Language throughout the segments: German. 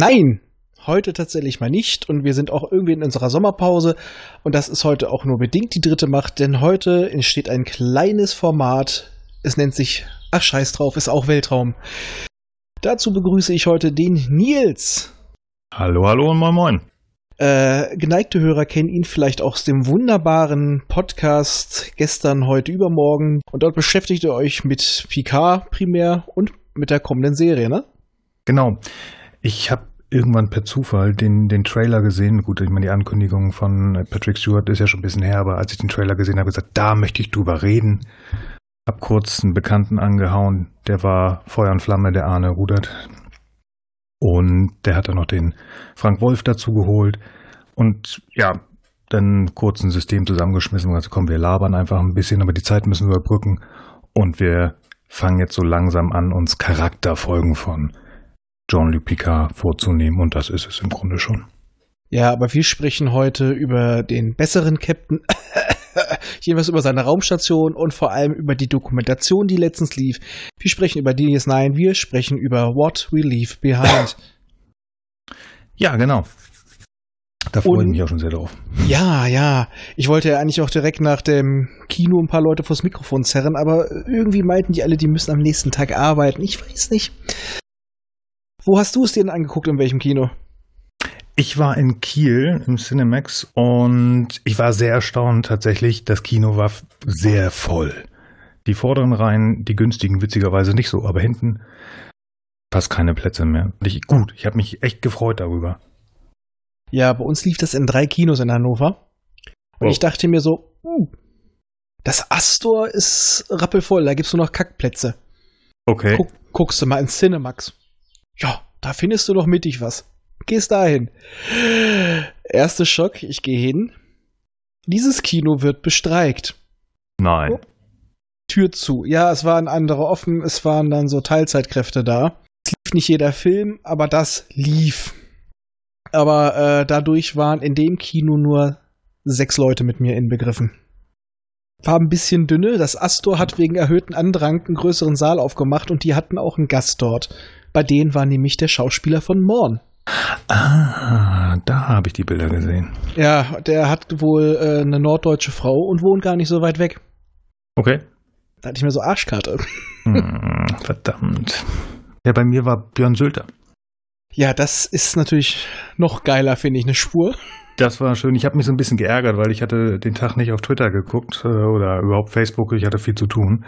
Nein, heute tatsächlich mal nicht und wir sind auch irgendwie in unserer Sommerpause und das ist heute auch nur bedingt die dritte Macht, denn heute entsteht ein kleines Format. Es nennt sich Ach scheiß drauf, ist auch Weltraum. Dazu begrüße ich heute den Nils. Hallo, hallo und moin moin. Äh, geneigte Hörer kennen ihn vielleicht auch aus dem wunderbaren Podcast gestern, heute, übermorgen. Und dort beschäftigt ihr euch mit Picard primär und mit der kommenden Serie, ne? Genau. Ich habe irgendwann per Zufall den, den Trailer gesehen. Gut, ich meine, die Ankündigung von Patrick Stewart ist ja schon ein bisschen her, aber als ich den Trailer gesehen habe, gesagt, da möchte ich drüber reden. Hab kurz einen Bekannten angehauen, der war Feuer und Flamme, der Arne Rudert. Und der hat dann noch den Frank Wolf dazu geholt. Und ja, dann kurz ein System zusammengeschmissen und gesagt, komm, wir labern einfach ein bisschen, aber die Zeit müssen wir überbrücken. Und wir fangen jetzt so langsam an, uns Charakterfolgen von Jean-Luc Picard vorzunehmen. Und das ist es im Grunde schon. Ja, aber wir sprechen heute über den besseren Captain, jeweils über seine Raumstation und vor allem über die Dokumentation, die letztens lief. Wir sprechen über DS9, wir sprechen über What We Leave Behind. Ja, genau. Da freue ich mich auch schon sehr drauf. Ja, ja. Ich wollte ja eigentlich auch direkt nach dem Kino ein paar Leute vors Mikrofon zerren, aber irgendwie meinten die alle, die müssen am nächsten Tag arbeiten. Ich weiß nicht. Wo hast du es dir denn angeguckt, in welchem Kino? Ich war in Kiel im Cinemax und ich war sehr erstaunt tatsächlich. Das Kino war sehr voll. Die vorderen Reihen, die günstigen, witzigerweise nicht so, aber hinten fast keine Plätze mehr. Ich, gut, ich habe mich echt gefreut darüber. Ja, bei uns lief das in drei Kinos in Hannover. Und oh. ich dachte mir so, uh, das Astor ist rappelvoll, da gibt's nur noch Kackplätze. Okay. Guck, guckst du mal ins Cinemax. Ja, da findest du noch mittig was gehst dahin. Erster Schock, ich gehe hin. Dieses Kino wird bestreikt. Nein. Oh. Tür zu. Ja, es waren andere offen, es waren dann so Teilzeitkräfte da. Es lief nicht jeder Film, aber das lief. Aber äh, dadurch waren in dem Kino nur sechs Leute mit mir inbegriffen. War ein bisschen dünne. Das Astor hat wegen erhöhten Andrang einen größeren Saal aufgemacht und die hatten auch einen Gast dort. Bei denen war nämlich der Schauspieler von Morn. Ah, da habe ich die Bilder gesehen. Ja, der hat wohl äh, eine norddeutsche Frau und wohnt gar nicht so weit weg. Okay. Da hatte ich mir so Arschkarte. Hm, verdammt. Ja, bei mir war Björn Sülter. Ja, das ist natürlich noch geiler, finde ich, eine Spur. Das war schön. Ich habe mich so ein bisschen geärgert, weil ich hatte den Tag nicht auf Twitter geguckt äh, oder überhaupt Facebook. Ich hatte viel zu tun.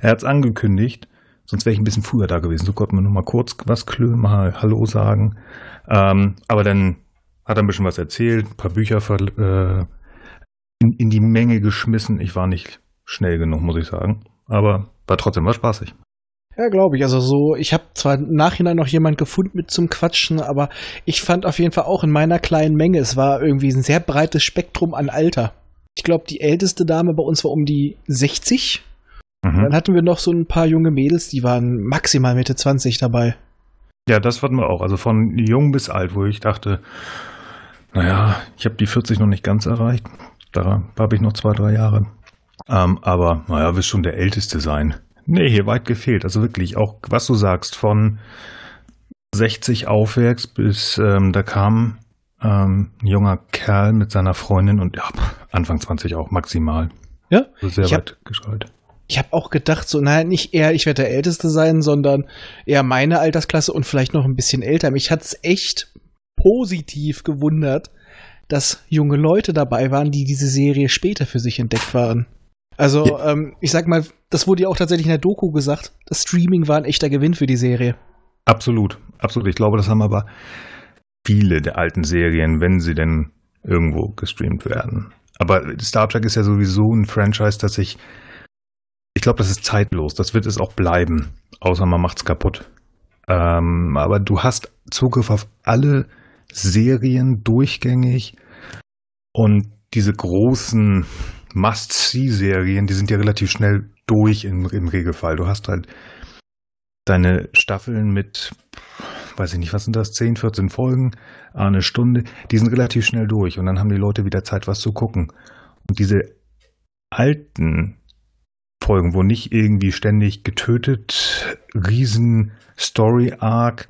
Er hat es angekündigt. Sonst wäre ich ein bisschen früher da gewesen. So konnte man nur mal kurz was klönen, mal Hallo sagen. Ähm, aber dann hat er ein bisschen was erzählt, ein paar Bücher äh, in, in die Menge geschmissen. Ich war nicht schnell genug, muss ich sagen. Aber war trotzdem was spaßig. Ja, glaube ich. Also so, ich habe zwar im Nachhinein noch jemand gefunden mit zum Quatschen, aber ich fand auf jeden Fall auch in meiner kleinen Menge, es war irgendwie ein sehr breites Spektrum an Alter. Ich glaube, die älteste Dame bei uns war um die 60. Mhm. Dann hatten wir noch so ein paar junge Mädels, die waren maximal Mitte 20 dabei. Ja, das hatten wir auch. Also von jung bis alt, wo ich dachte, naja, ich habe die 40 noch nicht ganz erreicht. Da habe ich noch zwei, drei Jahre. Ähm, aber naja, wirst schon der Älteste sein. Nee, hier weit gefehlt. Also wirklich, auch was du sagst, von 60 aufwärts bis ähm, da kam ähm, ein junger Kerl mit seiner Freundin und ja, Anfang 20 auch maximal. Ja, also sehr weit geschaltet ich habe auch gedacht, so, naja, nicht eher, ich werde der Älteste sein, sondern eher meine Altersklasse und vielleicht noch ein bisschen älter. Mich hat es echt positiv gewundert, dass junge Leute dabei waren, die diese Serie später für sich entdeckt waren. Also, ja. ähm, ich sag mal, das wurde ja auch tatsächlich in der Doku gesagt, das Streaming war ein echter Gewinn für die Serie. Absolut, absolut. Ich glaube, das haben aber viele der alten Serien, wenn sie denn irgendwo gestreamt werden. Aber Star Trek ist ja sowieso ein Franchise, das sich ich glaube, das ist zeitlos. Das wird es auch bleiben. Außer man macht es kaputt. Ähm, aber du hast Zugriff auf alle Serien durchgängig und diese großen Must-See-Serien, die sind ja relativ schnell durch im, im Regelfall. Du hast halt deine Staffeln mit, weiß ich nicht, was sind das, 10, 14 Folgen, eine Stunde, die sind relativ schnell durch und dann haben die Leute wieder Zeit, was zu gucken. Und diese alten Folgen, wo nicht irgendwie ständig getötet, riesen Story-Arc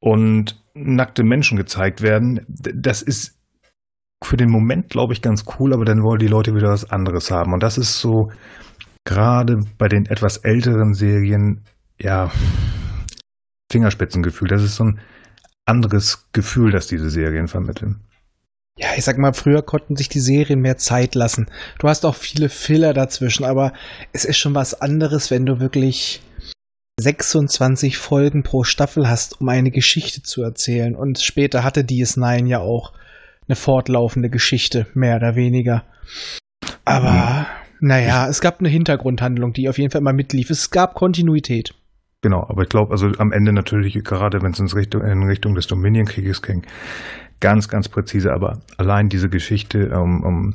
und nackte Menschen gezeigt werden. Das ist für den Moment, glaube ich, ganz cool, aber dann wollen die Leute wieder was anderes haben. Und das ist so gerade bei den etwas älteren Serien, ja, Fingerspitzengefühl. Das ist so ein anderes Gefühl, das diese Serien vermitteln. Ja, ich sag mal, früher konnten sich die Serien mehr Zeit lassen. Du hast auch viele Filler dazwischen, aber es ist schon was anderes, wenn du wirklich 26 Folgen pro Staffel hast, um eine Geschichte zu erzählen. Und später hatte DS9 ja auch eine fortlaufende Geschichte, mehr oder weniger. Aber, mhm. naja, es gab eine Hintergrundhandlung, die auf jeden Fall immer mitlief. Es gab Kontinuität. Genau, aber ich glaube, also am Ende natürlich, gerade wenn es in Richtung, in Richtung des Dominion-Krieges ging, ganz, ganz präzise, aber allein diese Geschichte um, um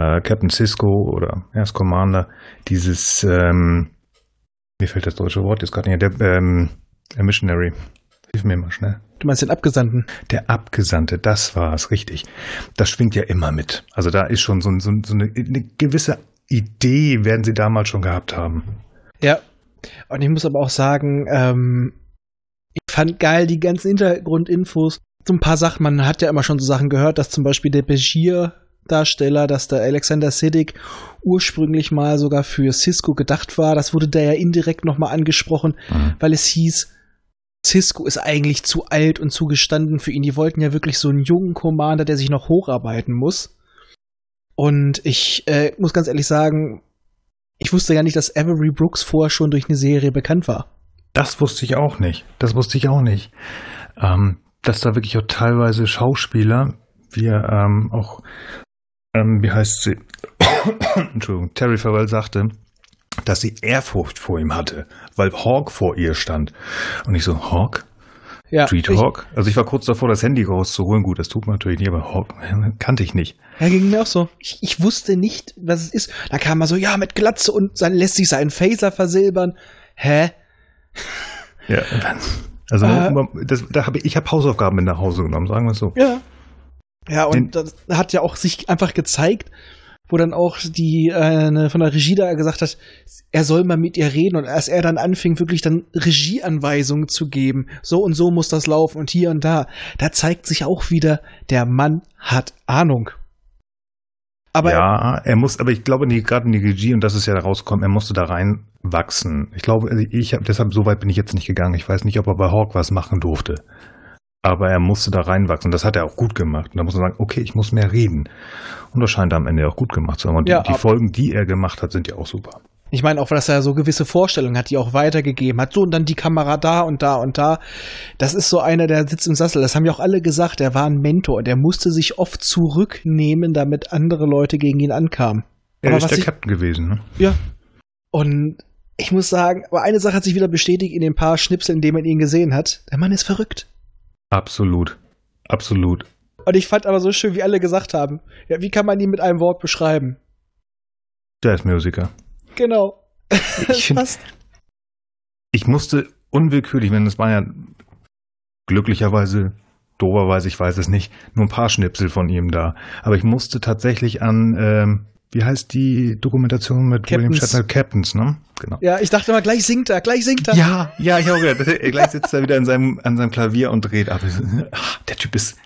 äh, Captain Cisco oder das Commander, dieses, ähm, mir fällt das deutsche Wort jetzt gerade nicht, der, ähm, der Missionary. Hilf mir mal schnell. Du meinst den Abgesandten? Der Abgesandte, das war es, richtig. Das schwingt ja immer mit. Also da ist schon so, so, so eine, eine gewisse Idee, werden sie damals schon gehabt haben. Ja, und ich muss aber auch sagen, ähm, ich fand geil die ganzen Hintergrundinfos. So ein paar Sachen, man hat ja immer schon so Sachen gehört, dass zum Beispiel der Begier-Darsteller, dass der Alexander Siddig ursprünglich mal sogar für Cisco gedacht war. Das wurde da ja indirekt nochmal angesprochen, mhm. weil es hieß, Cisco ist eigentlich zu alt und zu gestanden für ihn. Die wollten ja wirklich so einen jungen Commander, der sich noch hocharbeiten muss. Und ich äh, muss ganz ehrlich sagen, ich wusste ja nicht, dass Avery Brooks vorher schon durch eine Serie bekannt war. Das wusste ich auch nicht. Das wusste ich auch nicht. Ähm, dass da wirklich auch teilweise Schauspieler, wie ähm, auch, ähm, wie heißt sie? Entschuldigung, Terry Farrell sagte, dass sie Ehrfurcht vor ihm hatte, weil Hawk vor ihr stand. Und ich so, Hawk? Ja, Street Hawk? Also ich war kurz davor, das Handy rauszuholen. Gut, das tut man natürlich nicht, aber Hawk kannte ich nicht. Ja, ging mir auch so. Ich, ich wusste nicht, was es ist. Da kam er so, ja, mit Glatze und dann lässt sich seinen Phaser versilbern. Hä? Ja, dann. Also äh, das, da habe ich, ich habe Hausaufgaben mit nach Hause genommen, sagen wir es so. Ja. Ja, und Den, das hat ja auch sich einfach gezeigt, wo dann auch die äh, von der Regie da gesagt hat, er soll mal mit ihr reden und als er dann anfing, wirklich dann Regieanweisungen zu geben, so und so muss das laufen und hier und da, da zeigt sich auch wieder, der Mann hat Ahnung. Aber ja, er muss, aber ich glaube, gerade in die Regie, und das ist ja rausgekommen, er musste da reinwachsen. Ich glaube, ich habe deshalb so weit bin ich jetzt nicht gegangen. Ich weiß nicht, ob er bei Hawk was machen durfte. Aber er musste da reinwachsen. Das hat er auch gut gemacht. Und da muss man sagen, okay, ich muss mehr reden. Und das scheint er am Ende auch gut gemacht zu haben. Und ja, die, die Folgen, die er gemacht hat, sind ja auch super. Ich meine auch, dass er so gewisse Vorstellungen hat, die auch weitergegeben hat. So, und dann die Kamera da und da und da. Das ist so einer, der sitzt im Sassel. Das haben ja auch alle gesagt. Er war ein Mentor. Der musste sich oft zurücknehmen, damit andere Leute gegen ihn ankamen. Er aber ist der ich, Captain gewesen, ne? Ja. Und ich muss sagen, aber eine Sache hat sich wieder bestätigt in den paar Schnipseln, in denen man ihn gesehen hat. Der Mann ist verrückt. Absolut. Absolut. Und ich fand aber so schön, wie alle gesagt haben. Ja, wie kann man ihn mit einem Wort beschreiben? Jazzmusiker. Genau. Ich, find, ich musste unwillkürlich, wenn es war ja glücklicherweise, doberweise, ich weiß es nicht, nur ein paar Schnipsel von ihm da. Aber ich musste tatsächlich an, ähm, wie heißt die Dokumentation mit Captains. William Shatner? Captains, ne? Genau. Ja, ich dachte immer, gleich singt er, gleich singt er. Ja, ja, ich auch gedacht, gleich sitzt er wieder in seinem, an seinem Klavier und dreht ab. Ach, der Typ ist,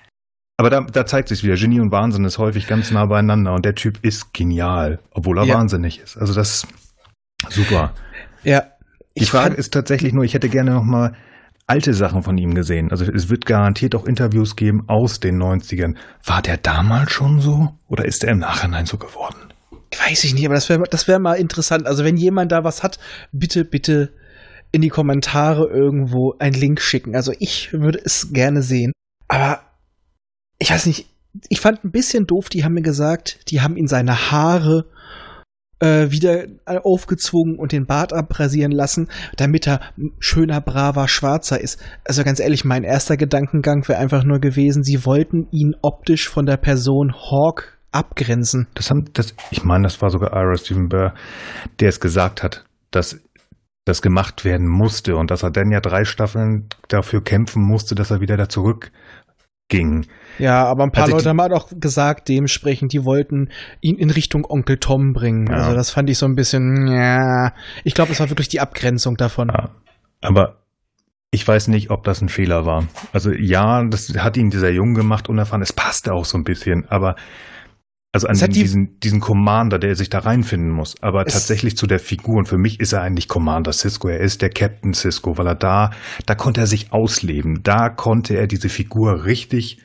aber da, da zeigt sich wieder, Genie und Wahnsinn ist häufig ganz nah beieinander und der Typ ist genial, obwohl er ja. wahnsinnig ist. Also das super. Ja. Die Frage ist tatsächlich nur, ich hätte gerne noch mal alte Sachen von ihm gesehen. Also es wird garantiert auch Interviews geben aus den 90ern. War der damals schon so oder ist er im Nachhinein so geworden? Weiß ich nicht, aber das wäre das wär mal interessant. Also wenn jemand da was hat, bitte, bitte in die Kommentare irgendwo einen Link schicken. Also ich würde es gerne sehen. Aber ich weiß nicht, ich fand ein bisschen doof, die haben mir gesagt, die haben ihn seine Haare äh, wieder aufgezwungen und den Bart abrasieren lassen, damit er schöner, braver, schwarzer ist. Also ganz ehrlich, mein erster Gedankengang wäre einfach nur gewesen, sie wollten ihn optisch von der Person Hawk abgrenzen. Das haben, das, ich meine, das war sogar Ira Stephen Burr, der es gesagt hat, dass das gemacht werden musste und dass er dann ja drei Staffeln dafür kämpfen musste, dass er wieder da zurück ging. Ja, aber ein paar Also Leute die- haben halt auch gesagt, dementsprechend, die wollten ihn in Richtung Onkel Tom bringen. Ja. Also das fand ich so ein bisschen, ja. Ich glaube, es war wirklich die Abgrenzung davon. Ja. Aber ich weiß nicht, ob das ein Fehler war. Also ja, das hat ihn dieser Jung gemacht, unerfahren. Es passte auch so ein bisschen, aber also an den, die- diesen, diesen Commander, der sich da reinfinden muss. Aber tatsächlich zu der Figur. Und für mich ist er eigentlich Commander Cisco. Er ist der Captain Cisco, weil er da, da konnte er sich ausleben. Da konnte er diese Figur richtig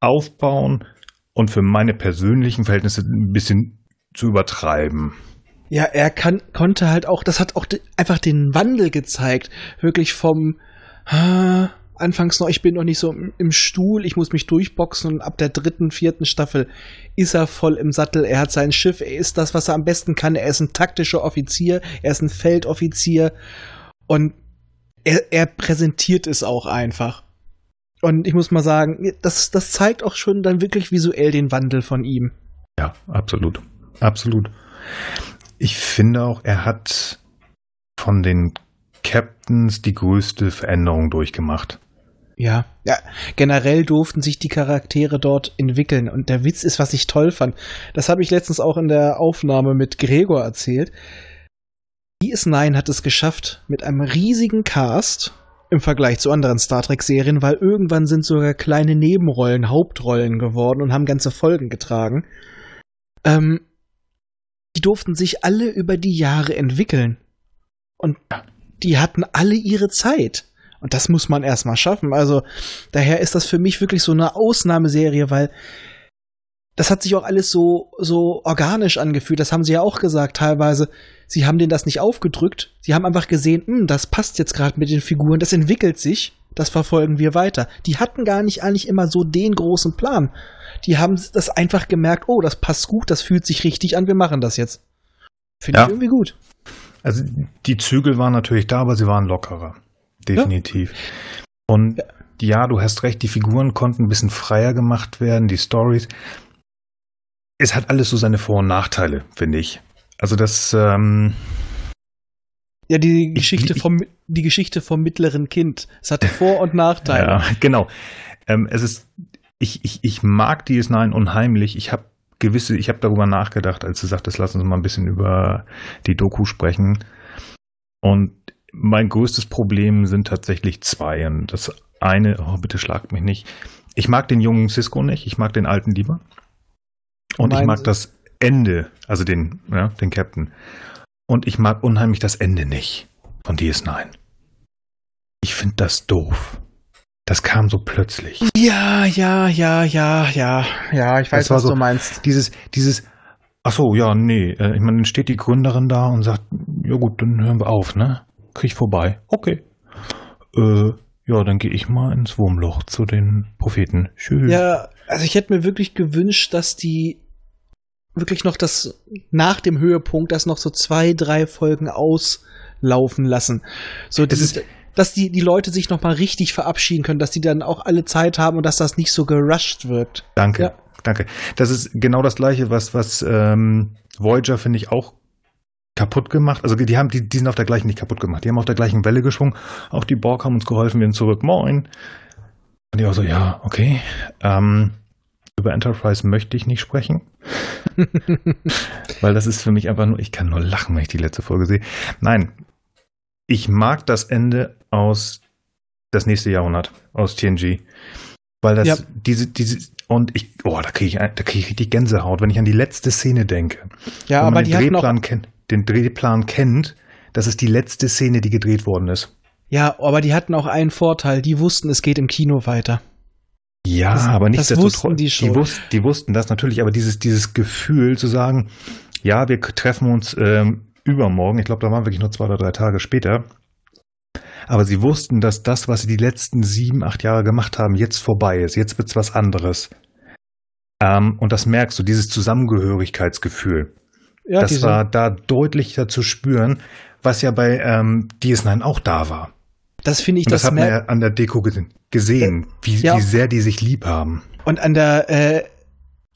aufbauen und für meine persönlichen Verhältnisse ein bisschen zu übertreiben. Ja, er kann, konnte halt auch, das hat auch einfach den Wandel gezeigt. Wirklich vom, ah, anfangs noch, ich bin noch nicht so im, Stuhl, ich muss mich durchboxen und ab der dritten, vierten Staffel ist er voll im Sattel. Er hat sein Schiff, er ist das, was er am besten kann. Er ist ein taktischer Offizier, er ist ein Feldoffizier und er, er präsentiert es auch einfach. Und ich muss mal sagen, das, das zeigt auch schon dann wirklich visuell den Wandel von ihm. Ja, absolut. Absolut. Ich finde auch, er hat von den Captains die größte Veränderung durchgemacht. Ja, ja, generell durften sich die Charaktere dort entwickeln. Und der Witz ist, was ich toll fand. Das habe ich letztens auch in der Aufnahme mit Gregor erzählt. DS9 hat es geschafft, mit einem riesigen Cast im Vergleich zu anderen Star Trek-Serien, weil irgendwann sind sogar kleine Nebenrollen Hauptrollen geworden und haben ganze Folgen getragen. Ähm, die durften sich alle über die Jahre entwickeln. Und die hatten alle ihre Zeit. Und das muss man erstmal schaffen. Also daher ist das für mich wirklich so eine Ausnahmeserie, weil das hat sich auch alles so, so organisch angefühlt. Das haben sie ja auch gesagt teilweise. Sie haben denen das nicht aufgedrückt. Sie haben einfach gesehen, hm, das passt jetzt gerade mit den Figuren, das entwickelt sich. Das verfolgen wir weiter. Die hatten gar nicht eigentlich immer so den großen Plan. Die haben das einfach gemerkt, oh, das passt gut, das fühlt sich richtig an, wir machen das jetzt. Finde Ja. ich irgendwie gut. Also die Zügel waren natürlich da, aber sie waren lockerer. Definitiv. Und ja, du hast recht, die Figuren konnten ein bisschen freier gemacht werden, die Stories. Es hat alles so seine Vor- und Nachteile, finde ich. Also das, ähm, Ja, die Ich- Geschichte ich- vom, die Geschichte vom mittleren Kind. Es hatte Vor- und Nachteile. Ja, genau. Ähm, es ist, ich, ich, ich mag DS9 unheimlich. Ich habe gewisse, ich habe darüber nachgedacht, als du sagtest, lass uns mal ein bisschen über die Doku sprechen. Und mein größtes Problem sind tatsächlich zwei. Und das eine, oh, bitte schlagt mich nicht. Ich mag den jungen Cisco nicht, ich mag den alten lieber. Und ich mag Sie? das Ende, also den, ja, den Captain. Und ich mag unheimlich das Ende nicht von DS9. Ich finde das doof. Das kam so plötzlich. Ja, ja, ja, ja, ja, ja, ich weiß, was so- du meinst. Dieses, dieses, ach so, ja, nee. äh, Ich meine, dann steht die Gründerin da und sagt, ja gut, dann hören wir auf, ne? Krieg ich vorbei. Okay. Äh, ja, dann gehe ich mal ins Wurmloch zu den Propheten. Tschüss. Ja, also ich hätte mir wirklich gewünscht, dass die wirklich noch das nach dem Höhepunkt das noch so zwei, drei Folgen auslaufen lassen. So, das ist- ist, dass die, die Leute sich noch mal richtig verabschieden können, dass die dann auch alle Zeit haben und dass das nicht so gerusht wirkt. Danke, Ja. danke. Das ist genau das gleiche, was, was ähm, Voyager, finde ich, auch kaputt gemacht. Also die, die haben, die, die sind auf der gleichen nicht kaputt gemacht. Die haben auf der gleichen Welle geschwungen. Auch die Borg haben uns geholfen, wir sind zurück. Moin. Und ich auch so, ja, okay. Ähm, über Enterprise möchte ich nicht sprechen. Weil das ist für mich einfach nur, ich kann nur lachen, wenn ich die letzte Folge sehe. Nein, ich mag das Ende aus das nächste Jahrhundert, aus TNG. Weil das, Ja. diese, diese, und ich, oh, da kriege ich, da kriege ich richtig Gänsehaut, wenn ich an die letzte Szene denke. Ja, aber die den hatten auch, Drehplan kennt, den Drehplan kennt, das ist die letzte Szene, die gedreht worden ist. ja, aber die hatten auch einen Vorteil. Die wussten, es geht im Kino weiter. Ja, Das- aber nicht das wussten die. Die, wus die wussten das natürlich, aber dieses, dieses Gefühl zu sagen, ja, wir treffen uns ähm, übermorgen, ich glaube, da waren wirklich nur zwei oder drei Tage später. Aber sie wussten, dass das, was sie die letzten sieben, acht Jahre gemacht haben, jetzt vorbei ist. Jetzt wird's was anderes. Ähm, und das merkst du, dieses Zusammengehörigkeitsgefühl. Ja, das war da deutlicher zu spüren, was ja bei ähm, DS9 auch da war. das finde ich, Und das, das, hat man ja an der Deko gesehen, gesehen wie, Ja. wie sehr die sich lieb haben. Und an der äh,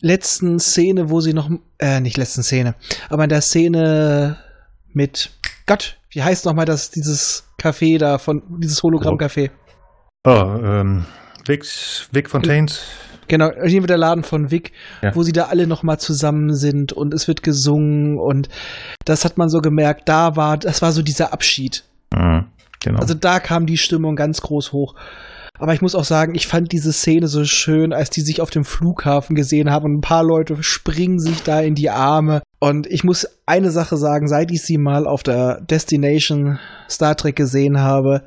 letzten Szene, wo sie noch, äh, nicht letzten Szene, aber an der Szene mit Gott, wie heißt noch mal das, dieses Café da von, dieses Hologramm-Café? Oh, ähm, Vic, Vic Fontaines. Genau, hier wird der Laden von Vic, Ja. wo sie da alle nochmal zusammen sind und es wird gesungen und das hat man so gemerkt, da war, das war so dieser Abschied. Mhm, genau. Also da kam die Stimmung ganz groß hoch. Aber ich muss auch sagen, ich fand diese Szene so schön, als die sich auf dem Flughafen gesehen haben und ein paar Leute springen sich da in die Arme. Und ich muss eine Sache sagen, seit ich sie mal auf der Destination Star Trek gesehen habe,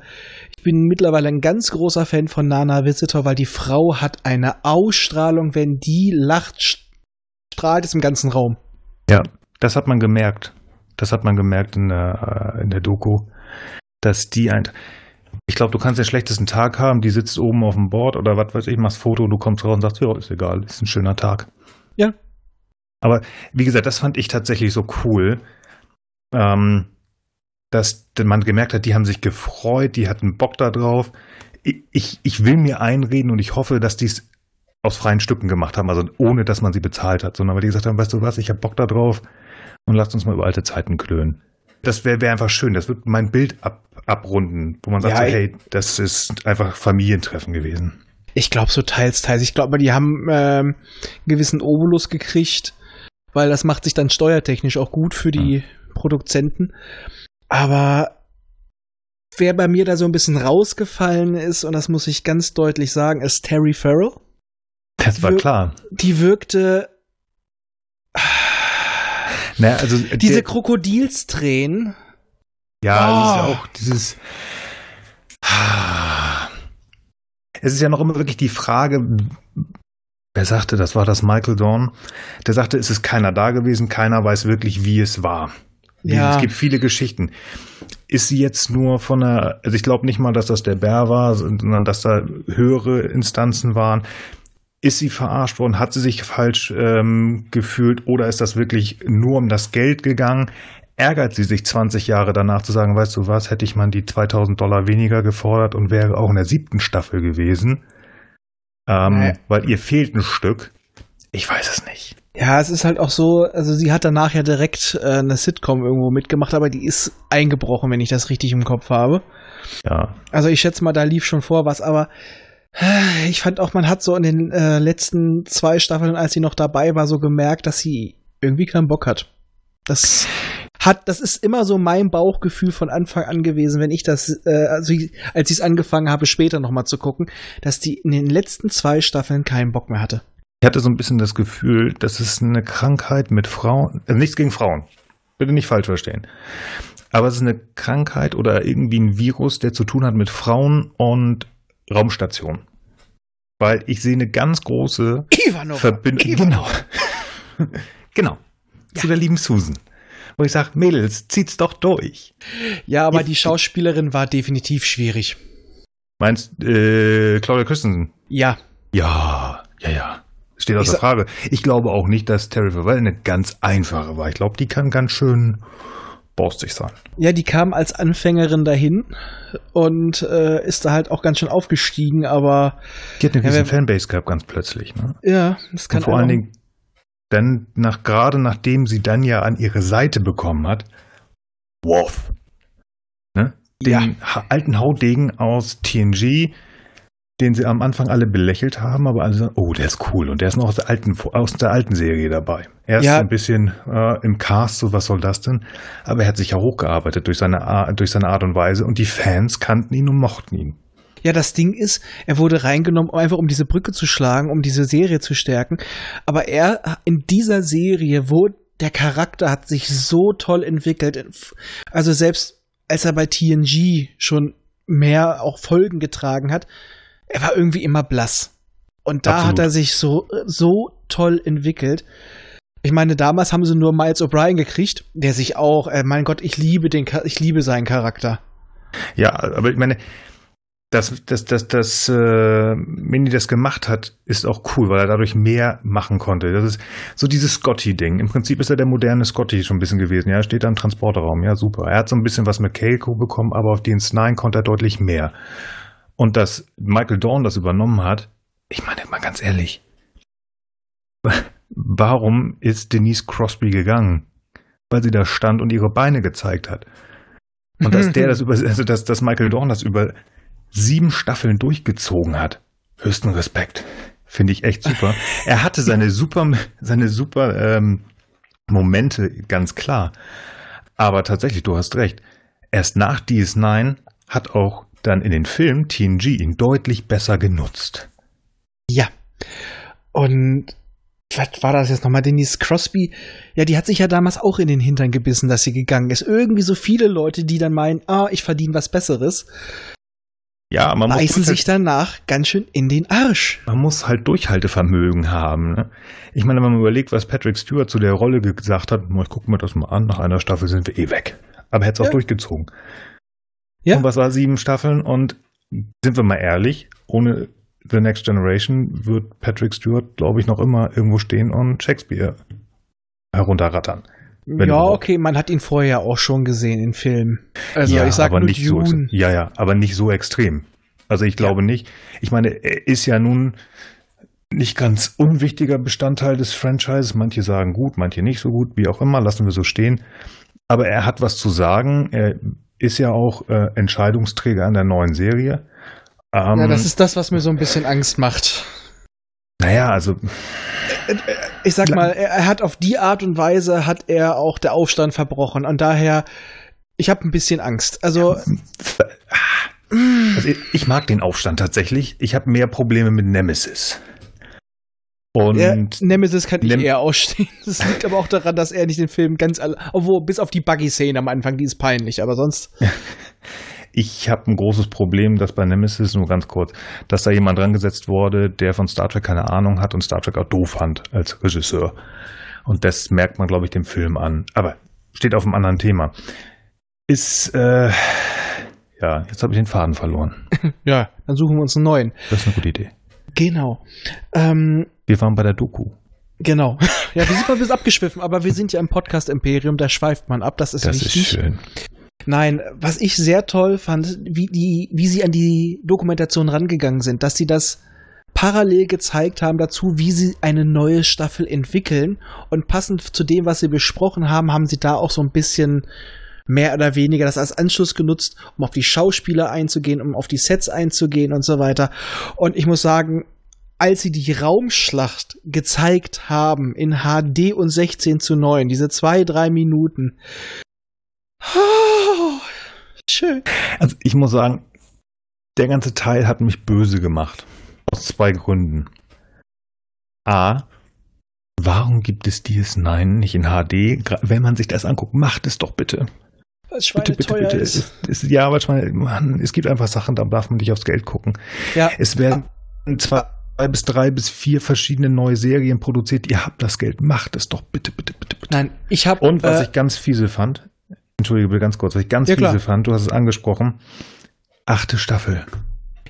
ich bin mittlerweile ein ganz großer Fan von Nana Visitor, weil die Frau hat eine Ausstrahlung, wenn die lacht, strahlt es im ganzen Raum. Ja, das hat man gemerkt. Das hat man gemerkt in der, äh, in der Doku, dass die ein. Ich glaube, du kannst den schlechtesten Tag haben, die sitzt oben auf dem Board oder was weiß ich, machst Foto, du kommst raus und sagst, ja, ist egal, ist ein schöner Tag. Ja. Aber wie gesagt, das fand ich tatsächlich so cool, ähm, dass man gemerkt hat, die haben sich gefreut, die hatten Bock da drauf. Ich, ich, will mir einreden und ich hoffe, dass die es aus freien Stücken gemacht haben, also ohne dass man sie bezahlt hat, sondern weil die gesagt haben, weißt du was, ich habe Bock da drauf und lasst uns mal über alte Zeiten klönen. Das wäre wär einfach schön, das wird mein Bild ab, abrunden, wo man sagt, Ja, so, hey, das ist einfach Familientreffen gewesen. Ich glaube so teils, teils. Ich glaube, die haben ähm, einen gewissen Obolus gekriegt, weil das macht sich dann steuertechnisch auch gut für die Produzenten. Aber wer bei mir da so ein bisschen rausgefallen ist, und das muss ich ganz deutlich sagen, ist Terry Farrell. Das war Wir- klar. Die wirkte Naja, also diese Krokodilstränen. Ja, es ist ja Oh. auch dieses. Es ist ja noch immer wirklich die Frage, wer sagte, das war das Michael Dorn, der sagte, es ist keiner da gewesen, keiner weiß wirklich, wie es war. Ja. Es gibt viele Geschichten. Ist sie jetzt nur von einer, also ich glaube nicht mal, dass das der Bär war, sondern dass da höhere Instanzen waren. Ist sie verarscht worden? Hat sie sich falsch ähm, gefühlt? Oder ist das wirklich nur um das Geld gegangen? Ärgert sie sich 20 Jahre danach zu sagen, weißt du was, hätte ich mal die 2000 Dollar weniger gefordert und wäre auch in der siebten Staffel gewesen? Ähm, Nee. Weil ihr fehlt ein Stück. Ich weiß es nicht. Ja, es ist halt auch so, also sie hat danach ja direkt äh, eine Sitcom irgendwo mitgemacht, aber die ist eingebrochen, wenn ich das richtig im Kopf habe. Ja, Also ich schätze mal, da lief schon vor was, aber äh, ich fand auch, man hat so in den äh, letzten zwei Staffeln, als sie noch dabei war, so gemerkt, dass sie irgendwie keinen Bock hat. Das hat, das ist immer so mein Bauchgefühl von Anfang an gewesen, wenn ich das, äh, also ich- als ich es angefangen habe, später nochmal zu gucken, dass die in den letzten zwei Staffeln keinen Bock mehr hatte. Ich hatte so ein bisschen das Gefühl, das ist eine Krankheit mit Frauen. Also nichts gegen Frauen. Bitte nicht falsch verstehen. Aber es ist eine Krankheit oder irgendwie ein Virus, der zu tun hat mit Frauen und Raumstationen. Weil ich sehe eine ganz große Ivanova! Verbindung. Ivanova. Genau. genau. Zu der lieben Susan. Wo ich sage, Mädels, zieht's doch durch. Ja, aber Jetzt- die Schauspielerin war definitiv schwierig. Meinst äh, Claudia Christensen? Ja, Ja, ja, ja. Steht außer Frage. Ich glaube auch nicht, dass Terry Farrell eine ganz einfache war. Ich glaube, die kann ganz schön borstig sein. Ja, die kam als Anfängerin dahin und äh, ist da halt auch ganz schön aufgestiegen, aber Die hat eine Ja, riesen wer- Fanbase gehabt, ganz plötzlich. Ne? ja, das kann Und vor allen Dingen, dann nach, gerade nachdem sie dann ja an ihre Seite bekommen hat, Worf. Ne? Den Ja. alten Haudegen aus TNG, den sie am Anfang alle belächelt haben, aber alle sagen, oh, der ist cool und der ist noch aus der alten, aus der alten Serie dabei. Er ist Ja. ein bisschen äh, im Cast, so was soll das denn? Aber er hat sich ja hochgearbeitet durch seine, Ar- durch seine Art und Weise und die Fans kannten ihn und mochten ihn. Ja, das Ding ist, er wurde reingenommen, einfach um diese Brücke zu schlagen, um diese Serie zu stärken. Aber er in dieser Serie, wo der Charakter hat sich so toll entwickelt. Also selbst als er bei TNG schon mehr auch Folgen getragen hat, er war irgendwie immer blass. Und da Absolut. hat er sich so, so toll entwickelt. Ich meine, damals haben sie nur Miles O'Brien gekriegt, der sich auch, äh, mein Gott, ich liebe den, ich liebe seinen Charakter. Ja, aber ich meine, dass, dass, dass, dass äh, Mindy das gemacht hat, ist auch cool, weil er dadurch mehr machen konnte. Das ist so dieses Scotty-Ding. Im Prinzip ist er der moderne Scotty schon ein bisschen gewesen. Ja, er steht da im Transporterraum. Ja, super. Er hat so ein bisschen was mit Keiko bekommen, aber auf DS9 konnte er deutlich mehr. Und dass Michael Dorn das übernommen hat, ich meine mal ganz ehrlich, warum ist Denise Crosby gegangen? Weil sie da stand und ihre Beine gezeigt hat. Und dass der das über, also dass, dass Michael Dorn das über sieben Staffeln durchgezogen hat. höchsten Respekt. Finde ich echt super. er hatte seine super, seine super ähm, Momente, ganz klar. Aber tatsächlich, du hast recht. Erst nach DS9 hat auch dann in den Filmen TNG ihn deutlich besser genutzt. Ja. Und was war das jetzt nochmal? Denise Crosby, ja, die hat sich ja damals auch in den Hintern gebissen, dass sie gegangen ist. Irgendwie so viele Leute, die dann meinen, ah, ich verdiene was Besseres. Ja, man beißen muss sich danach ganz schön in den Arsch. Man muss halt Durchhaltevermögen haben. Ne? Ich meine, wenn man überlegt, was Patrick Stewart zu der Rolle gesagt hat, ich gucke mir das mal an, nach einer Staffel sind wir eh weg. Aber er hätte es ja. auch durchgezogen. Ja. Und was war sieben Staffeln? Und sind wir mal ehrlich, ohne The Next Generation wird Patrick Stewart, glaube ich, noch immer irgendwo stehen und Shakespeare herunterrattern. ja, überhaupt. okay, man hat ihn vorher auch schon gesehen in Filmen. Also ja, ich sag aber nur nicht Dune. so. Ja, ja, aber nicht so extrem. Also ich glaube ja. nicht. Ich meine, er ist ja nun nicht ganz unwichtiger Bestandteil des Franchises. Manche sagen gut, manche nicht so gut, wie auch immer, lassen wir so stehen. Aber er hat was zu sagen. Er ist ja auch äh, Entscheidungsträger an der neuen Serie. Ähm, ja, das ist das, was mir so ein bisschen Angst macht. Naja, also. Äh, äh, ich sag mal, er hat auf die Art und Weise hat er auch der Aufstand verbrochen. Und daher, ich habe ein bisschen Angst. Also. also ich mag den Aufstand tatsächlich. Ich habe mehr Probleme mit Nemesis. Und ja, Nemesis kann ich Nem eher ausstehen. Das liegt aber auch daran, dass er nicht den Film ganz obwohl bis auf die Buggy-Szene am Anfang, die ist peinlich, aber sonst. Ich habe ein großes Problem, dass bei Nemesis, nur ganz kurz, dass da jemand drangesetzt wurde, der von Star Trek keine Ahnung hat und Star Trek auch doof fand als Regisseur. Und das merkt man, glaube ich, dem Film an. Aber steht auf einem anderen Thema. Ist, äh, ja, jetzt habe ich den Faden verloren. ja, dann suchen wir uns einen neuen. Das ist eine gute Idee. Genau. Ähm, wir waren bei der Doku. Genau. Ja, wir sind mal ein bisschen abgeschwiffen, aber wir sind ja im Podcast Imperium, da schweift man ab, das ist das wichtig. Das ist schön. Nein, was ich sehr toll fand, wie, die, wie sie an die Dokumentation rangegangen sind, dass sie das parallel gezeigt haben dazu, wie sie eine neue Staffel entwickeln. Und passend zu dem, was sie besprochen haben, haben sie da auch so ein bisschen mehr oder weniger das als Anschluss genutzt, um auf die Schauspieler einzugehen, um auf die Sets einzugehen und so weiter. Und ich muss sagen, als sie die Raumschlacht gezeigt haben in HD und 16 zu 9, diese zwei, drei Minuten, Oh, schön. Also ich muss sagen, der ganze Teil hat mich böse gemacht. Aus zwei Gründen. A, warum gibt es DS9 nicht in HD? Wenn man sich das anguckt, macht es doch bitte. Was bitte, bitte, bitte. Ist. Es, es, ja, aber Mann, es gibt einfach Sachen, da darf man nicht aufs Geld gucken. Ja. Es werden zwei bis drei bis vier verschiedene neue Serien produziert. Ihr habt das Geld, macht es doch bitte, bitte, bitte, bitte. Nein, ich habe. Und was äh, ich ganz fiese fand, Entschuldige bitte ganz kurz, was ich ganz ja, fiese fand, du hast es angesprochen. Achte Staffel.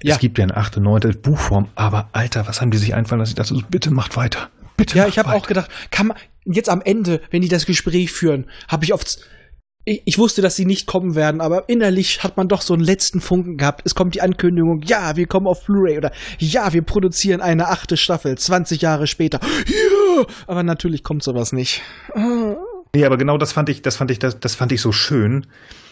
Ja. Es gibt ja eine achte, neunte Buchform, aber Alter, was haben die sich einfallen lassen? Ich dachte so, bitte macht weiter. Bitte. Ja, ich habe auch gedacht, kann man jetzt am Ende, wenn die das Gespräch führen, habe ich oft ich, wusste, dass sie nicht kommen werden, aber innerlich hat man doch so einen letzten Funken gehabt. Es kommt die Ankündigung, ja, wir kommen auf Blu-ray oder ja, wir produzieren eine achte Staffel, 20 Jahre später. Ja, aber natürlich kommt sowas nicht. Nee, aber genau das fand ich, das fand ich, das, das fand ich so schön.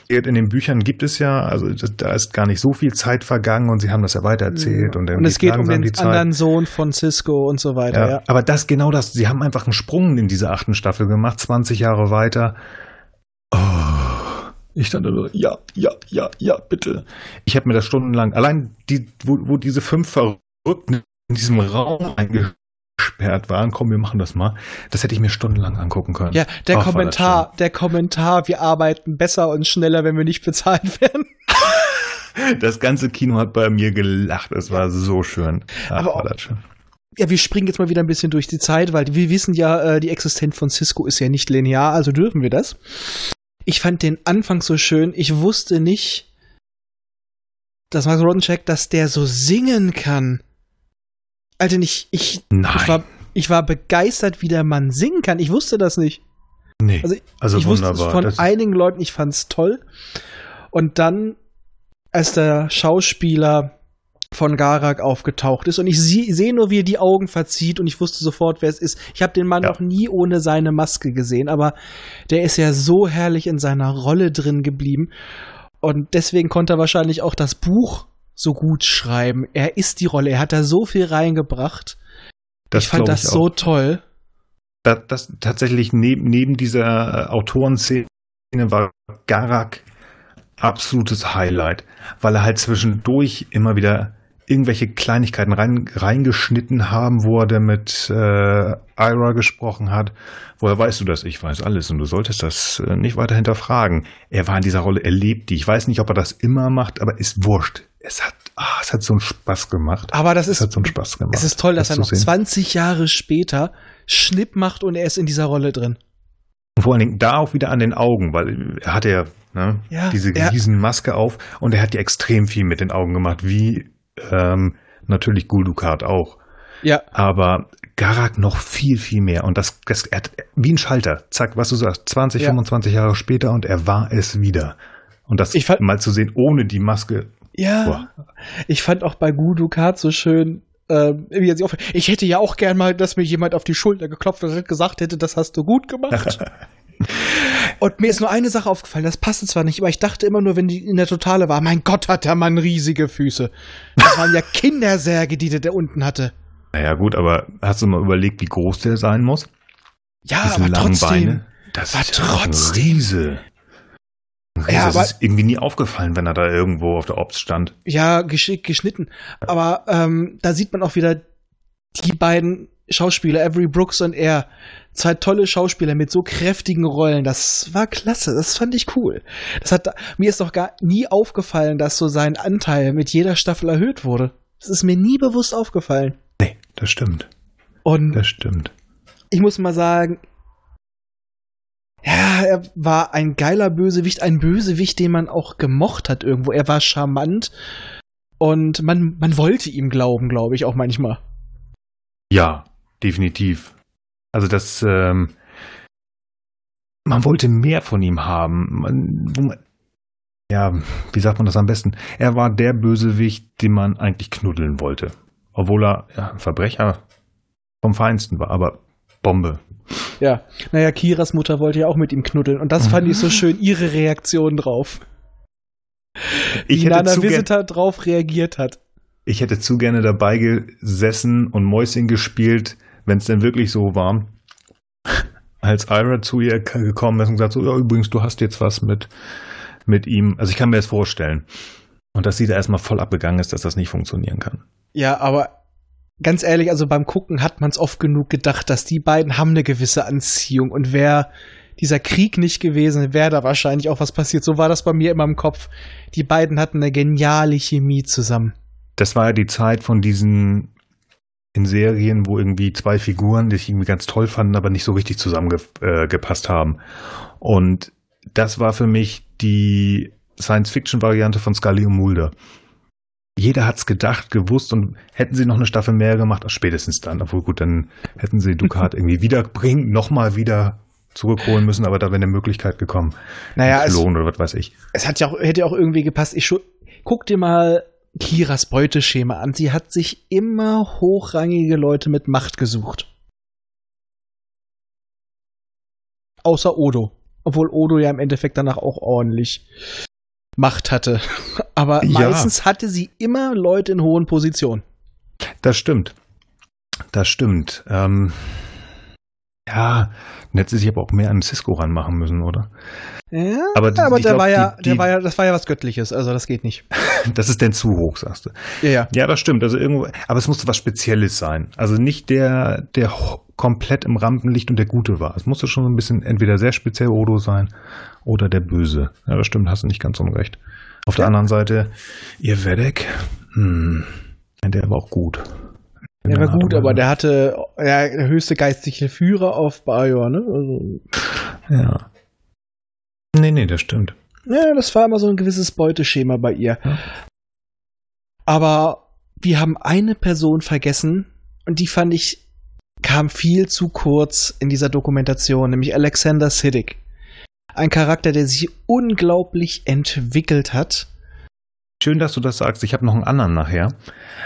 In den Büchern gibt es ja, also da ist gar nicht so viel Zeit vergangen und sie haben das ja weitererzählt. Ja. Und, und es geht um den anderen Sohn von Cisco und so weiter. Ja, ja. Aber das, genau das, sie haben einfach einen Sprung in diese achten Staffel gemacht, 20 Jahre weiter. Oh, ich dachte nur, ja, ja, ja, ja, bitte. Ich habe mir das stundenlang, allein die, wo, wo diese fünf Verrückten in diesem Raum eingeschlossen gesperrt waren, komm, wir machen das mal. Das hätte ich mir stundenlang angucken können. Ja, der Ach, Kommentar, der Kommentar, wir arbeiten besser und schneller, wenn wir nicht bezahlt werden. das ganze Kino hat bei mir gelacht. Es war so schön. Ach, Aber war das schön. Ja, wir springen jetzt mal wieder ein bisschen durch die Zeit, weil wir wissen ja, äh, die Existenz von Cisco ist ja nicht linear, also dürfen wir das. Ich fand den Anfang so schön. Ich wusste nicht, dass Max Rodencheck, dass der so singen kann. Alter, ich, ich, Nein. ich, war, ich war begeistert, wie der Mann singen kann. Ich wusste das nicht. Nee. Also, also ich wunderbar. wusste es von das einigen Leuten, ich fand's toll. Und dann, als der Schauspieler von Garak aufgetaucht ist und ich sehe nur, wie er die Augen verzieht und ich wusste sofort, wer es ist. Ich habe den Mann ja. noch nie ohne seine Maske gesehen, aber der ist ja so herrlich in seiner Rolle drin geblieben und deswegen konnte er wahrscheinlich auch das Buch so gut schreiben. Er ist die Rolle. Er hat da so viel reingebracht. Das ich fand das so auch. toll. Das, das tatsächlich neben, neben dieser äh, Autorenszene war Garak absolutes Highlight, weil er halt zwischendurch immer wieder irgendwelche Kleinigkeiten rein, reingeschnitten haben, wo er dann mit äh, Ira gesprochen hat. Woher weißt du das? Ich weiß alles und du solltest das äh, nicht weiter hinterfragen. Er war in dieser Rolle, er lebt die. Ich weiß nicht, ob er das immer macht, aber ist wurscht. Es hat, ah, es hat so einen Spaß gemacht. Aber das Es ist, hat so einen Spaß gemacht. es ist toll, dass das er noch sehen. 20 Jahre später Schnipp macht und er ist in dieser Rolle drin. Und vor allen Dingen da auch wieder an den Augen, weil er hat ja, ne, Ja, diese er- riesen Maske auf und er hat ja extrem viel mit den Augen gemacht, wie ähm, natürlich Guldukat auch. Ja, Aber Garak noch viel, viel mehr. Und das, das er wie ein Schalter. Zack, was du sagst, 20, Ja. 25 Jahre später und er war es wieder. Und das Ich fand- mal zu sehen ohne die Maske. ja. Boah. Ich fand auch bei Gudukat so schön, ähm, wie er sich auf, ich hätte ja auch gern mal, dass mir jemand auf die Schulter geklopft und gesagt hätte, das hast du gut gemacht. und mir ist nur eine Sache aufgefallen, das passte zwar nicht, aber ich dachte immer nur, wenn die in der Totale war, mein Gott, hat der Mann riesige Füße. Das waren ja Kindersärge, die der da unten hatte. Naja, gut, aber hast du mal überlegt, wie groß der sein muss? Ja, Diese aber trotzdem. Beine. Das aber ist ja auch ein trotzdem. Riese. Ein Riese. Ja, das ist irgendwie nie aufgefallen, wenn er da irgendwo auf der Ops stand. Ja, geschickt geschnitten. Aber ähm, da sieht man auch wieder die beiden Schauspieler, Avery Brooks und er. Zwei tolle Schauspieler mit so kräftigen Rollen. Das war klasse. Das fand ich cool. Das hat mir ist doch gar nie aufgefallen, dass so sein Anteil mit jeder Staffel erhöht wurde. Das ist mir nie bewusst aufgefallen. Nee, das stimmt. Und Das stimmt. ich muss mal sagen, ja, er war ein geiler Bösewicht, ein Bösewicht, den man auch gemocht hat irgendwo. Er war charmant und man, man wollte ihm glauben, glaube ich, auch manchmal. Ja, definitiv. Also das, ähm, man wollte mehr von ihm haben. Man, man, ja, wie sagt man das am besten? Er war der Bösewicht, den man eigentlich knuddeln wollte. Obwohl er ja, ein Verbrecher vom Feinsten war, aber Bombe. Ja, naja, Kiras Mutter wollte ja auch mit ihm knuddeln und das fand ich so schön, ihre Reaktion drauf. Ich wie Nana Visitor drauf reagiert hat. ich hätte zu gerne dabei gesessen und Mäuschen gespielt, wenn es denn wirklich so war. Als Ira zu ihr gekommen ist und gesagt so, ja, übrigens, du hast jetzt was mit, mit ihm. Also ich kann mir das vorstellen. Und dass sie da erstmal voll abgegangen ist, dass das nicht funktionieren kann. Ja, aber ganz ehrlich, also beim Gucken hat man es oft genug gedacht, dass die beiden haben eine gewisse Anziehung und wäre dieser Krieg nicht gewesen, wäre da wahrscheinlich auch was passiert. So war das bei mir immer im Kopf. Die beiden hatten eine geniale Chemie zusammen. Das war ja die Zeit von diesen in Serien, wo irgendwie zwei Figuren, die ich irgendwie ganz toll fanden, aber nicht so richtig zusammengepasst äh, haben. Und das war für mich die Science-Fiction-Variante von Scully und Mulder. Jeder hat's gedacht, gewusst und hätten sie noch eine Staffel mehr gemacht, spätestens dann. Obwohl gut, dann hätten sie Ducat irgendwie wiederbringen, nochmal wieder zurückholen müssen, aber da wäre eine Möglichkeit gekommen. Naja, es, oder was weiß ich. es hat ja auch, hätte auch irgendwie gepasst. Ich guck dir mal Kiras Beuteschema an. Sie hat sich immer hochrangige Leute mit Macht gesucht. Außer Odo. Obwohl Odo ja im Endeffekt danach auch ordentlich Macht hatte. Aber Ja. meistens hatte sie immer Leute in hohen Positionen. Das stimmt. Das stimmt. Ähm, ja, dann hätte sie sich aber auch mehr an Cisco ranmachen müssen, oder? Ja, Aber die- aber der glaub, war ja, die- der war ja, das war ja was Göttliches, also das geht nicht. Das ist denn zu hoch, sagst du. Ja, ja. Ja, das stimmt. Also irgendwo, aber es musste was Spezielles sein. Also nicht der, der komplett im Rampenlicht und der Gute war. Es musste schon so ein bisschen entweder sehr speziell Odo sein oder der Böse. Ja, das stimmt, hast du nicht ganz unrecht. Auf der anderen Seite, ihr Wedek, hm, der war auch gut. Der war gut, aber der hatte ja, der höchste geistliche Führer auf Bajor, ne? Also, Ja. Nee, nee, das stimmt. ja, das war immer so ein gewisses Beuteschema bei ihr. Ja. Aber wir haben eine Person vergessen und die fand ich kam viel zu kurz in dieser Dokumentation, nämlich Alexander Siddig. Ein Charakter, der sich unglaublich entwickelt hat. Schön, dass du das sagst. Ich habe noch einen anderen nachher.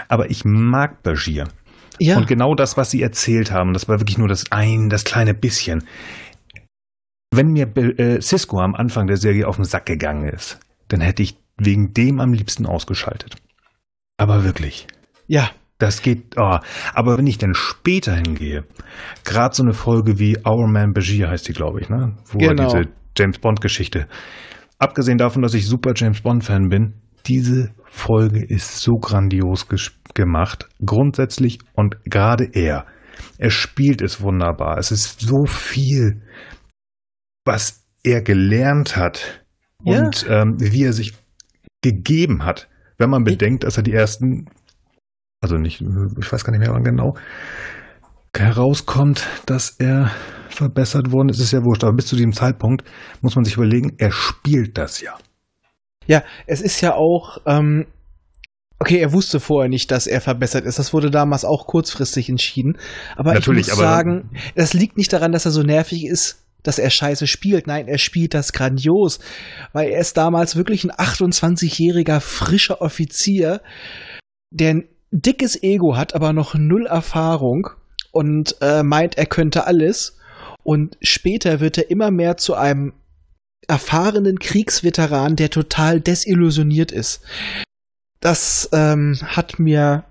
Aber ich mag Bashir. Ja, Und genau das, was sie erzählt haben, das war wirklich nur das ein, das kleine bisschen. Wenn mir äh, Cisco am Anfang der Serie auf den Sack gegangen ist, dann hätte ich wegen dem am liebsten ausgeschaltet. Aber wirklich. Ja. Das geht, oh. aber wenn ich dann später hingehe, gerade so eine Folge wie Our Man Begier heißt die, glaube ich, ne? Wo genau. diese James Bond Geschichte. Abgesehen davon, dass ich super James Bond Fan bin, diese Folge ist so grandios gemacht, grundsätzlich und gerade er. Er spielt es wunderbar. Es ist so viel, was er gelernt hat ja. und ähm, wie er sich gegeben hat. Wenn man bedenkt, dass er die ersten also nicht, ich weiß gar nicht mehr wann genau, herauskommt, dass er verbessert worden ist, ist ja wurscht. Aber bis zu diesem Zeitpunkt muss man sich überlegen, er spielt das ja. Ja, es ist ja auch, ähm, okay, er wusste vorher nicht, dass er verbessert ist. Das wurde damals auch kurzfristig entschieden. Aber Natürlich, ich muss sagen, das liegt nicht daran, dass er so nervig ist, dass er scheiße spielt. Nein, er spielt das grandios, weil er ist damals wirklich ein 28-jähriger frischer Offizier, der dickes Ego hat, aber noch null Erfahrung und äh, meint, er könnte alles. Und später wird er immer mehr zu einem erfahrenen Kriegsveteran, der total desillusioniert ist. Das ähm, hat mir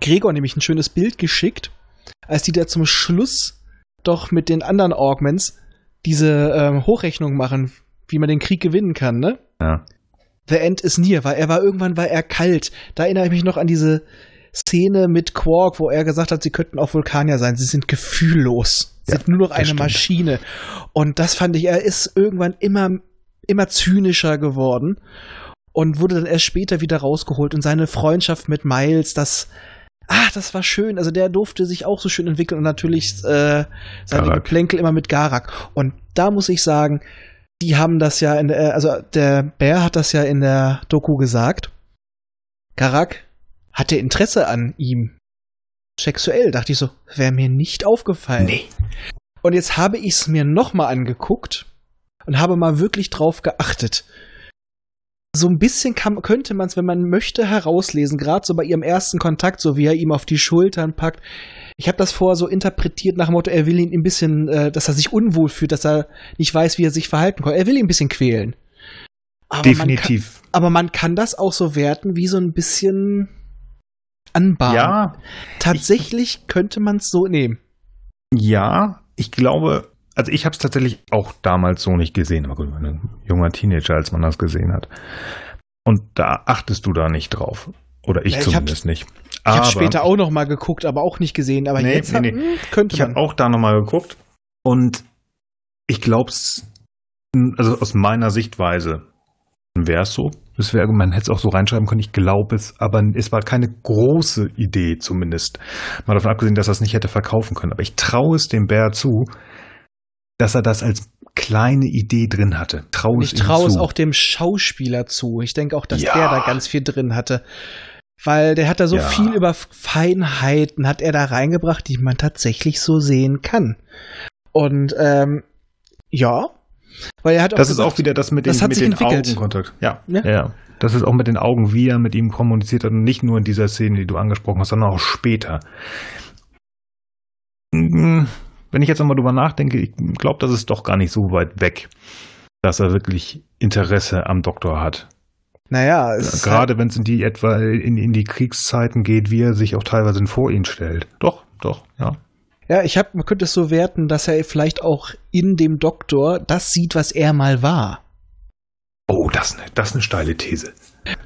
Gregor nämlich ein schönes Bild geschickt, als die da zum Schluss doch mit den anderen Augments diese ähm, Hochrechnung machen, wie man den Krieg gewinnen kann, ne? Ja. The End is near, weil er war irgendwann war er kalt. Da erinnere ich mich noch an diese Szene mit Quark, wo er gesagt hat, sie könnten auch Vulkanier sein. Sie sind gefühllos. Sie ja, sind nur noch eine stimmt. Maschine. Und das fand ich, er ist irgendwann immer, immer zynischer geworden und wurde dann erst später wieder rausgeholt. Und seine Freundschaft mit Miles, das, ah, das war schön. Also der durfte sich auch so schön entwickeln und natürlich äh, seine Geplänkel immer mit Garak. Und da muss ich sagen, die haben das ja in der, also der Bär hat das ja in der Doku gesagt. Karak hatte Interesse an ihm. Sexuell, dachte ich so, wäre mir nicht aufgefallen. Nee. Und jetzt habe ich es mir nochmal angeguckt und habe mal wirklich drauf geachtet. So ein bisschen kann, könnte man es, wenn man möchte, herauslesen, gerade so bei ihrem ersten Kontakt, so wie er ihm auf die Schultern packt. Ich habe das vorher so interpretiert nach dem Motto, er will ihn ein bisschen, äh, dass er sich unwohl fühlt, dass er nicht weiß, wie er sich verhalten kann. Er will ihn ein bisschen quälen. Aber Definitiv. Man kann, aber man kann das auch so werten wie so ein bisschen anbahnen. Ja. Tatsächlich ich, könnte man es so nehmen. Ja, ich glaube, also ich habe es tatsächlich auch damals so nicht gesehen. Aber gut, ein junger Teenager, als man das gesehen hat. Und da achtest du da nicht drauf. Oder ich ja, zumindest nicht. Ich habe später auch noch mal geguckt, aber auch nicht gesehen. Aber nee, jetzt nee, nee. Hm, könnte ich habe auch da noch mal geguckt und ich glaube es, also aus meiner Sichtweise wäre es so. Das wäre, man hätte es auch so reinschreiben können. Ich glaube es, aber es war keine große Idee zumindest. Mal davon abgesehen, dass er es nicht hätte verkaufen können. Aber ich traue es dem Bär zu, dass er das als kleine Idee drin hatte. Traue ich traue es auch dem Schauspieler zu. Ich denke auch, dass ja. der da ganz viel drin hatte. Weil der hat da so ja. viel über Feinheiten, hat er da reingebracht, die man tatsächlich so sehen kann. Und ähm, ja, weil er hat auch Das gesagt, ist auch wieder das mit, den, das mit den Augenkontakt. Ja, ja, ja. Das ist auch mit den Augen, wie er mit ihm kommuniziert hat und nicht nur in dieser Szene, die du angesprochen hast, sondern auch später. Hm, wenn ich jetzt nochmal drüber nachdenke, ich glaube, das ist doch gar nicht so weit weg, dass er wirklich Interesse am Doktor hat. Naja, es gerade halt wenn es in die etwa in, in die Kriegszeiten geht, wie er sich auch teilweise vor ihn stellt. Doch, doch, ja. Ja, ich hab, man könnte es so werten, dass er vielleicht auch in dem Doktor das sieht, was er mal war. Oh, das, ne, das ist eine steile These.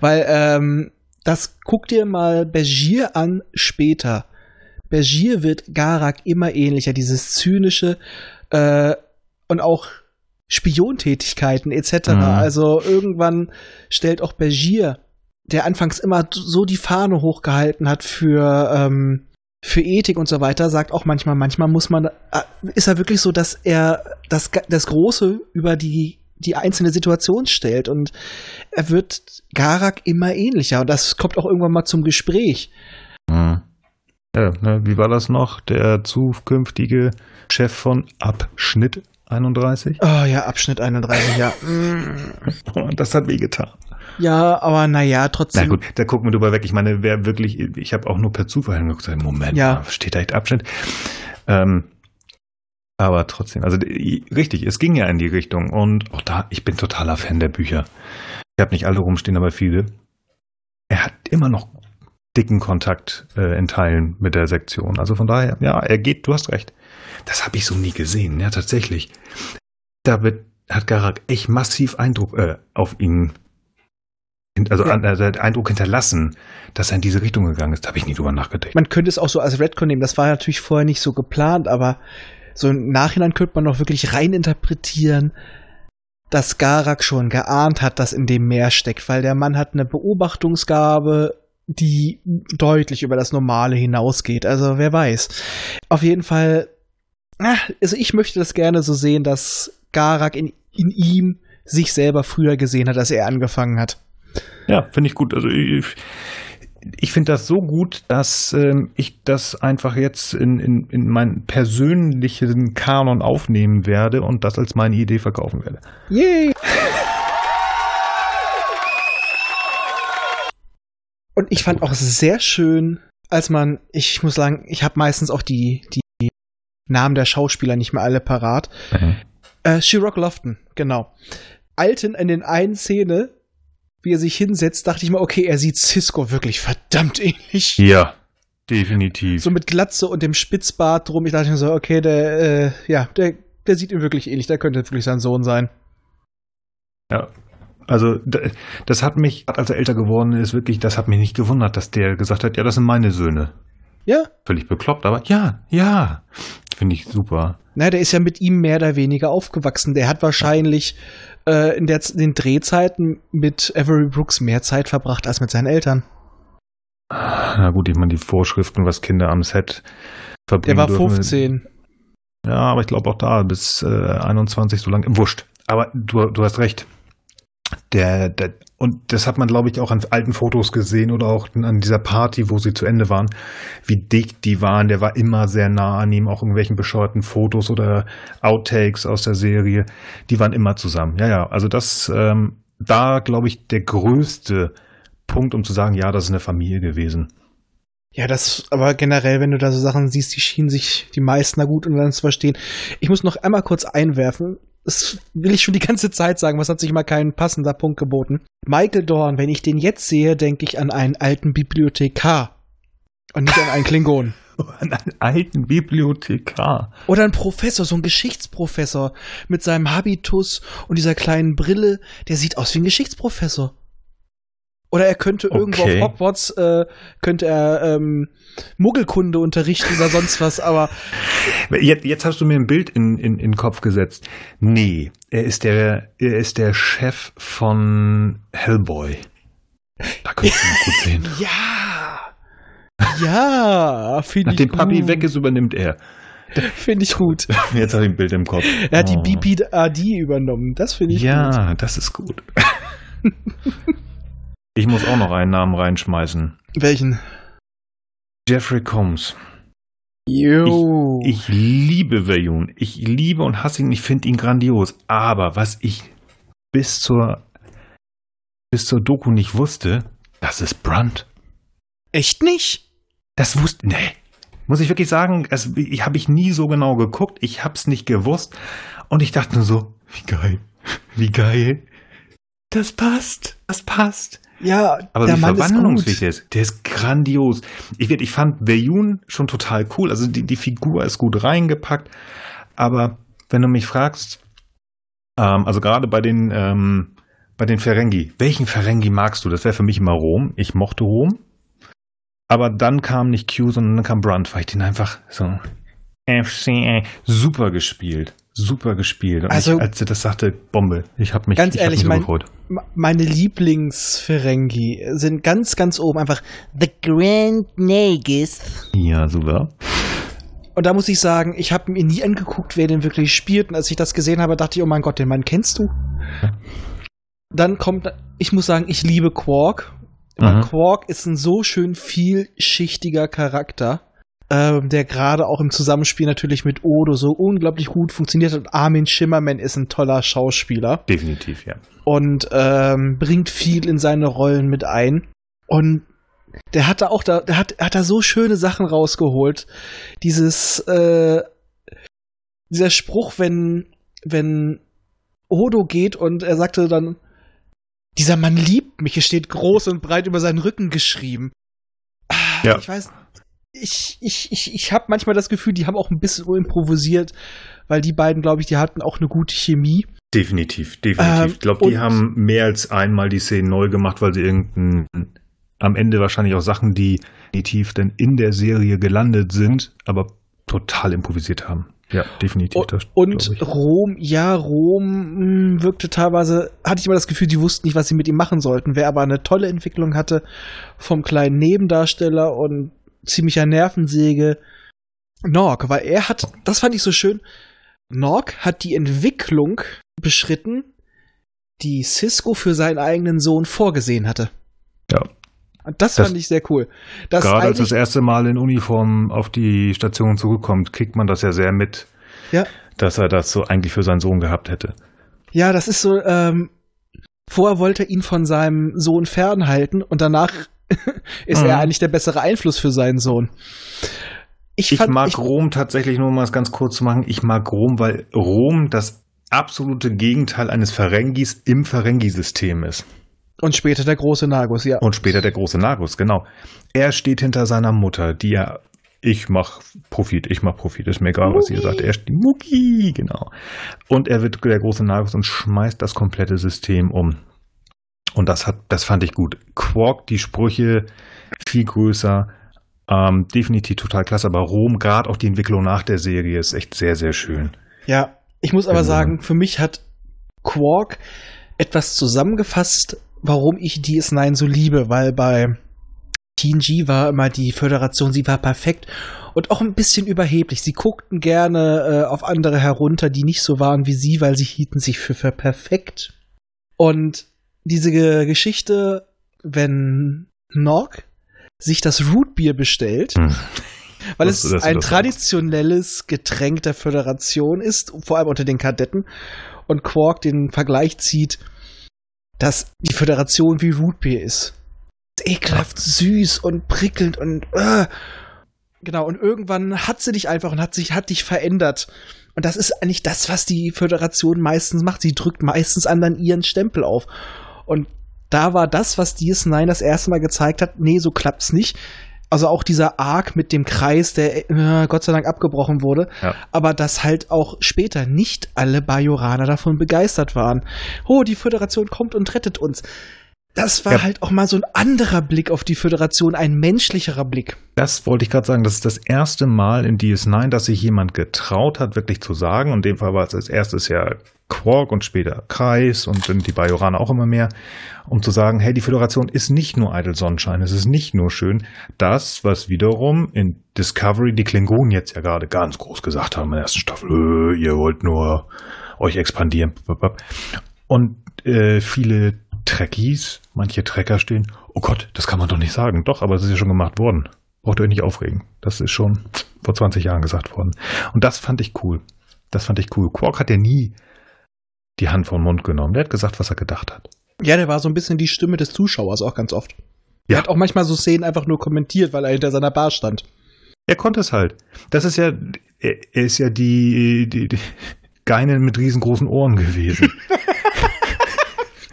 Weil, ähm, das guck dir mal Bergier an später. Bergier wird Garak immer ähnlicher, dieses zynische äh, und auch Spiontätigkeiten etc. Mhm. Also irgendwann stellt auch Bergier, der anfangs immer so die Fahne hochgehalten hat für ähm, für Ethik und so weiter, sagt auch manchmal, manchmal muss man, äh, ist er wirklich so, dass er das, das Große über die, die einzelne Situation stellt und er wird Garak immer ähnlicher und das kommt auch irgendwann mal zum Gespräch. Mhm. Ja, ne, wie war das noch? Der zukünftige Chef von Abschnitt 31? Oh ja, Abschnitt 31, ja. das hat weh getan. Ja, aber naja, trotzdem. Na gut, da gucken wir drüber weg. Ich meine, wer wirklich, ich habe auch nur per Zufall hingeguckt, Moment, ja. steht da echt Abschnitt? Ähm, aber trotzdem, also richtig, es ging ja in die Richtung und auch da, ich bin totaler Fan der Bücher. Ich habe nicht alle rumstehen, aber viele. er hat immer noch dicken Kontakt äh, in Teilen mit der Sektion. Also von daher, ja, er geht, du hast recht. Das habe ich so nie gesehen, ja, tatsächlich. Da wird, hat Garak echt massiv Eindruck äh, auf ihn, also Ja. also hat Eindruck hinterlassen, dass er in diese Richtung gegangen ist. Da habe ich nie drüber nachgedacht. Man könnte es auch so als Redcon nehmen. Das war natürlich vorher nicht so geplant, aber so im Nachhinein könnte man noch wirklich rein interpretieren, dass Garak schon geahnt hat, dass in dem mehr steckt, weil der Mann hat eine Beobachtungsgabe, die deutlich über das Normale hinausgeht. Also wer weiß. Auf jeden Fall, also ich möchte das gerne so sehen, dass Garak in, in ihm sich selber früher gesehen hat, als er angefangen hat. Ja, finde ich gut. Also ich, ich finde das so gut, dass ähm, ich das einfach jetzt in, in, in meinen persönlichen Kanon aufnehmen werde und das als meine Idee verkaufen werde. Yay! Und ich fand auch sehr schön, als man, ich muss sagen, ich habe meistens auch die, die Namen der Schauspieler nicht mehr alle parat. Äh, Shirok Lofton, genau. Alten in den einen Szene, wie er sich hinsetzt, dachte ich mir, okay, er sieht Cisco wirklich verdammt ähnlich. Ja, definitiv. So mit Glatze und dem Spitzbart drum. Ich dachte mir so, okay, der, äh, ja, der, der sieht ihm wirklich ähnlich. Der könnte wirklich sein Sohn sein. Ja. Also das hat mich, als er älter geworden ist, wirklich, das hat mich nicht gewundert, dass der gesagt hat, ja, das sind meine Söhne. Ja, Völlig bekloppt, aber ja, ja. Finde ich super. Na, der ist ja mit ihm mehr oder weniger aufgewachsen. Der hat wahrscheinlich äh, in, der, in den Drehzeiten mit Avery Brooks mehr Zeit verbracht als mit seinen Eltern. Na gut, ich meine, die Vorschriften, was Kinder am Set Der verbringen war dürfen. 15. Ja, aber ich glaube auch da bis äh, 21 so lange. Wurscht. Aber du, du hast recht. Der, der, und das hat man, glaube ich, auch an alten Fotos gesehen oder auch an dieser Party, wo sie zu Ende waren, wie dick die waren. Der war immer sehr nah an ihm, auch irgendwelchen bescheuerten Fotos oder Outtakes aus der Serie. Die waren immer zusammen. Ja, ja, also das, ähm, da, glaube ich, der größte Punkt, um zu sagen, ja, das ist eine Familie gewesen. Ja, das, aber generell, wenn du da so Sachen siehst, die schienen sich die meisten da gut dann zu verstehen. Ich muss noch einmal kurz einwerfen. Das will ich schon die ganze Zeit sagen, was hat sich mal kein passender Punkt geboten. Michael Dorn, wenn ich den jetzt sehe, denke ich an einen alten Bibliothekar. Und nicht an einen Klingon. An einen alten Bibliothekar. Oder ein Professor, so ein Geschichtsprofessor mit seinem Habitus und dieser kleinen Brille, der sieht aus wie ein Geschichtsprofessor. Oder er könnte irgendwo Okay. auf Hogwarts, äh, könnte er ähm, Muggelkunde unterrichten oder sonst was, aber Jetzt, jetzt hast du mir ein Bild in, in, in den Kopf gesetzt. Nee, er ist der, er ist der Chef von Hellboy. Da könntest du ihn gut sehen. ja. Ja, Nachdem. Papi weg ist, übernimmt er. Finde ich gut. Jetzt habe ich ein Bild im Kopf. Er hat die Oh. BPD übernommen. Das finde ich gut. Ja, das ist gut. ich muss auch noch einen Namen reinschmeißen. Welchen? Jeffrey Combs. Jo. Ich liebe Veyun. Ich liebe und hasse ihn. Ich finde ihn grandios. Aber was ich bis zur, bis zur Doku nicht wusste, das ist Brunt. Echt nicht? Das wusste, nee. Muss ich wirklich sagen, das ich, habe ich nie so genau geguckt. Ich hab's nicht gewusst. Und ich dachte nur so, wie geil. Wie geil. Das passt. Das passt. Ja, Aber der wie Mann ist verwandlungsfähig gut. der ist, der ist grandios. Ich, ich fand Beyun schon total cool. Also die, die Figur ist gut reingepackt. Aber wenn du mich fragst, ähm, also gerade bei den, ähm, bei den Ferengi, welchen Ferengi magst du? Das wäre für mich immer Rom. Ich mochte Rom. Aber dann kam nicht Q, sondern dann kam Brunt, weil ich den einfach so FCA super gespielt. Super gespielt. Und Also- ich, als er das sagte, Bombe. Ich habe mich, Ganz ich ehrlich, mich so mein- gefreut. Meine Lieblingsferengi sind ganz, ganz oben einfach The Grand Nagus. Ja, super. Und da muss ich sagen, ich habe mir nie angeguckt, wer den wirklich spielt. Und als ich das gesehen habe, dachte ich, oh mein Gott, den Mann kennst du? Dann kommt, ich muss sagen, ich liebe Quark. Weil Mhm. Quark ist ein so schön vielschichtiger Charakter, ähm, der gerade auch im Zusammenspiel natürlich mit Odo so unglaublich gut funktioniert. Und Armin Schimmerman ist ein toller Schauspieler. Definitiv, ja. und ähm, bringt viel in seine Rollen mit ein. Und der hat da auch da, der hat, hat da so schöne Sachen rausgeholt. Dieses, äh, dieser Spruch, wenn, wenn Odo geht und er sagte dann, dieser Mann liebt mich, es steht groß und breit über seinen Rücken geschrieben. Ah, Ja. Ich weiß, ich, ich, ich, ich habe manchmal das Gefühl, die haben auch ein bisschen improvisiert, weil die beiden, glaube ich, die hatten auch eine gute Chemie. Definitiv, definitiv. Ähm, ich glaube, die haben mehr als einmal die Szenen neu gemacht, weil sie irgendein am Ende wahrscheinlich auch Sachen, die definitiv dann in der Serie gelandet sind, aber total improvisiert haben. Ja, definitiv. Und, das und. Rom, ja, Rom mh, wirkte teilweise, hatte ich immer das Gefühl, die wussten nicht, was sie mit ihm machen sollten. Wer aber eine tolle Entwicklung hatte vom kleinen Nebendarsteller und ziemlicher Nervensäge, Norg, weil er hat, das fand ich so schön, Norg hat die Entwicklung beschritten, die Cisco für seinen eigenen Sohn vorgesehen hatte. Ja. Das, Das- fand ich sehr cool. Das Gerade als das erste Mal in Uniform auf die Station zurückkommt, kriegt man das ja sehr mit, ja, dass er das so eigentlich für seinen Sohn gehabt hätte. Ja, das ist so, ähm, vorher wollte er ihn von seinem Sohn fernhalten und danach ist Mhm. er eigentlich der bessere Einfluss für seinen Sohn. Ich, Ich fand, mag ich, Rom tatsächlich nur um es ganz kurz zu machen. Ich mag Rom, weil Rom das absolute Gegenteil eines Ferengis im Ferengi-System ist. und später der große Nagus, ja. Und später der große Nagus, genau. Er steht hinter seiner Mutter, die ja, ich mach Profit, ich mach Profit, ist mir egal, was ihr sagt. Er steht, Mucki, genau. Und er wird der große Nagus und schmeißt das komplette System um. Und das hat, das fand ich gut. Quark, die Sprüche viel größer, ähm, definitiv total klasse. Aber Rom, gerade auch die Entwicklung nach der Serie, ist echt sehr, sehr schön. Ja, ich muss aber Genau. sagen, für mich hat Quark etwas zusammengefasst, warum ich DS9 so liebe, weil bei TNG war immer die Föderation, sie war perfekt und auch ein bisschen überheblich. Sie guckten gerne äh, auf andere herunter, die nicht so waren wie sie, weil sie hielten sich für, für perfekt. Und diese Ge- Geschichte, wenn Nog sich das Rootbier bestellt, Hm. weil Wusste, es dass du ein das traditionelles Getränk der Föderation ist, vor allem unter den Kadetten, und Quark den Vergleich zieht, dass die Föderation wie Rootbeer ist. Ist Ekelhaft süß und prickelnd und äh. genau, und irgendwann hat sie dich einfach und hat sich, hat dich verändert. Und das ist eigentlich das, was die Föderation meistens macht. Sie drückt meistens anderen ihren Stempel auf. Und da war das, was DS9 das erste Mal gezeigt hat, nee, so klappt's nicht. Also auch dieser Arc mit dem Kreis, der äh, Gott sei Dank abgebrochen wurde, Ja. aber dass halt auch später nicht alle Bajoraner davon begeistert waren. Oh, die Föderation kommt und rettet uns. Das war Ja. halt auch mal so ein anderer Blick auf die Föderation, ein menschlicherer Blick. Das wollte ich gerade sagen. Das ist das erste Mal in DS9, dass sich jemand getraut hat, wirklich zu sagen. Und in dem Fall war es als erstes ja Quark und später Kreis und dann die Bajoraner auch immer mehr, um zu sagen, hey, die Föderation ist nicht nur eitel Sonnenschein, es ist nicht nur schön. Das, was wiederum in Discovery die Klingonen jetzt ja gerade ganz groß gesagt haben in der ersten Staffel, äh, ihr wollt nur euch expandieren. Und äh, viele Trekkies, manche Trekker stehen, oh Gott, das kann man doch nicht sagen. Doch, aber es ist ja schon gemacht worden. Braucht ihr euch nicht aufregen. Das ist schon vor 20 Jahren gesagt worden. Und das fand ich cool. Das fand ich cool. Quark hat ja nie die Hand vom Mund genommen. Der hat gesagt, was er gedacht hat. Ja, der war so ein bisschen die Stimme des Zuschauers auch ganz oft. Ja. Er hat auch manchmal so Szenen einfach nur kommentiert, weil er hinter seiner Bar stand. Er konnte es halt. Das ist ja, er er ist ja die, die, die Geinen mit riesengroßen Ohren gewesen.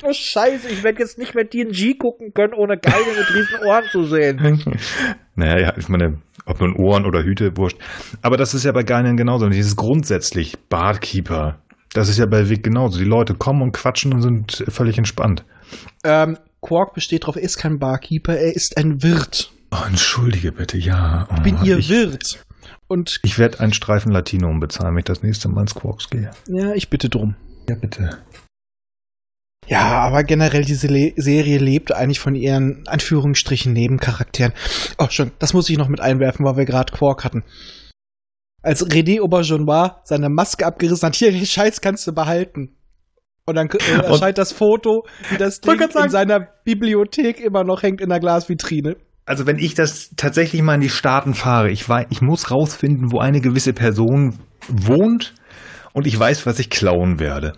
Oh Scheiße, ich werde jetzt nicht mehr TNG gucken können, ohne Geile mit riesen Ohren zu sehen. naja, ja, ich meine, ob nun Ohren oder Hüte, wurscht. Aber das ist ja bei Geinen genauso. Dieses grundsätzlich Barkeeper. Das ist ja bei Vic genauso. Die Leute kommen und quatschen und sind völlig entspannt. Ähm, Quark besteht drauf, er ist kein Barkeeper, er ist ein Wirt. Oh, entschuldige bitte, ja. Oh, Ich bin ihr ich, Wirt. Und ich werde einen Streifen Latinum bezahlen, wenn ich das nächste Mal ins Quarks gehe. ja, ich bitte drum. Ja, bitte. Ja, aber generell diese Le Serie lebt eigentlich von ihren Anführungsstrichen Nebencharakteren. Oh, schon, das muss ich noch mit einwerfen, weil wir gerade Quark hatten. Als René Aubergenois seine Maske abgerissen hat, hier, den Scheiß kannst du behalten. Und dann äh, erscheint das Foto, wie das Ding sagen- in seiner Bibliothek immer noch hängt in der Glasvitrine. Also wenn ich das tatsächlich mal in die Staaten fahre, ich, wei- ich muss rausfinden, wo eine gewisse Person wohnt und ich weiß, was ich klauen werde.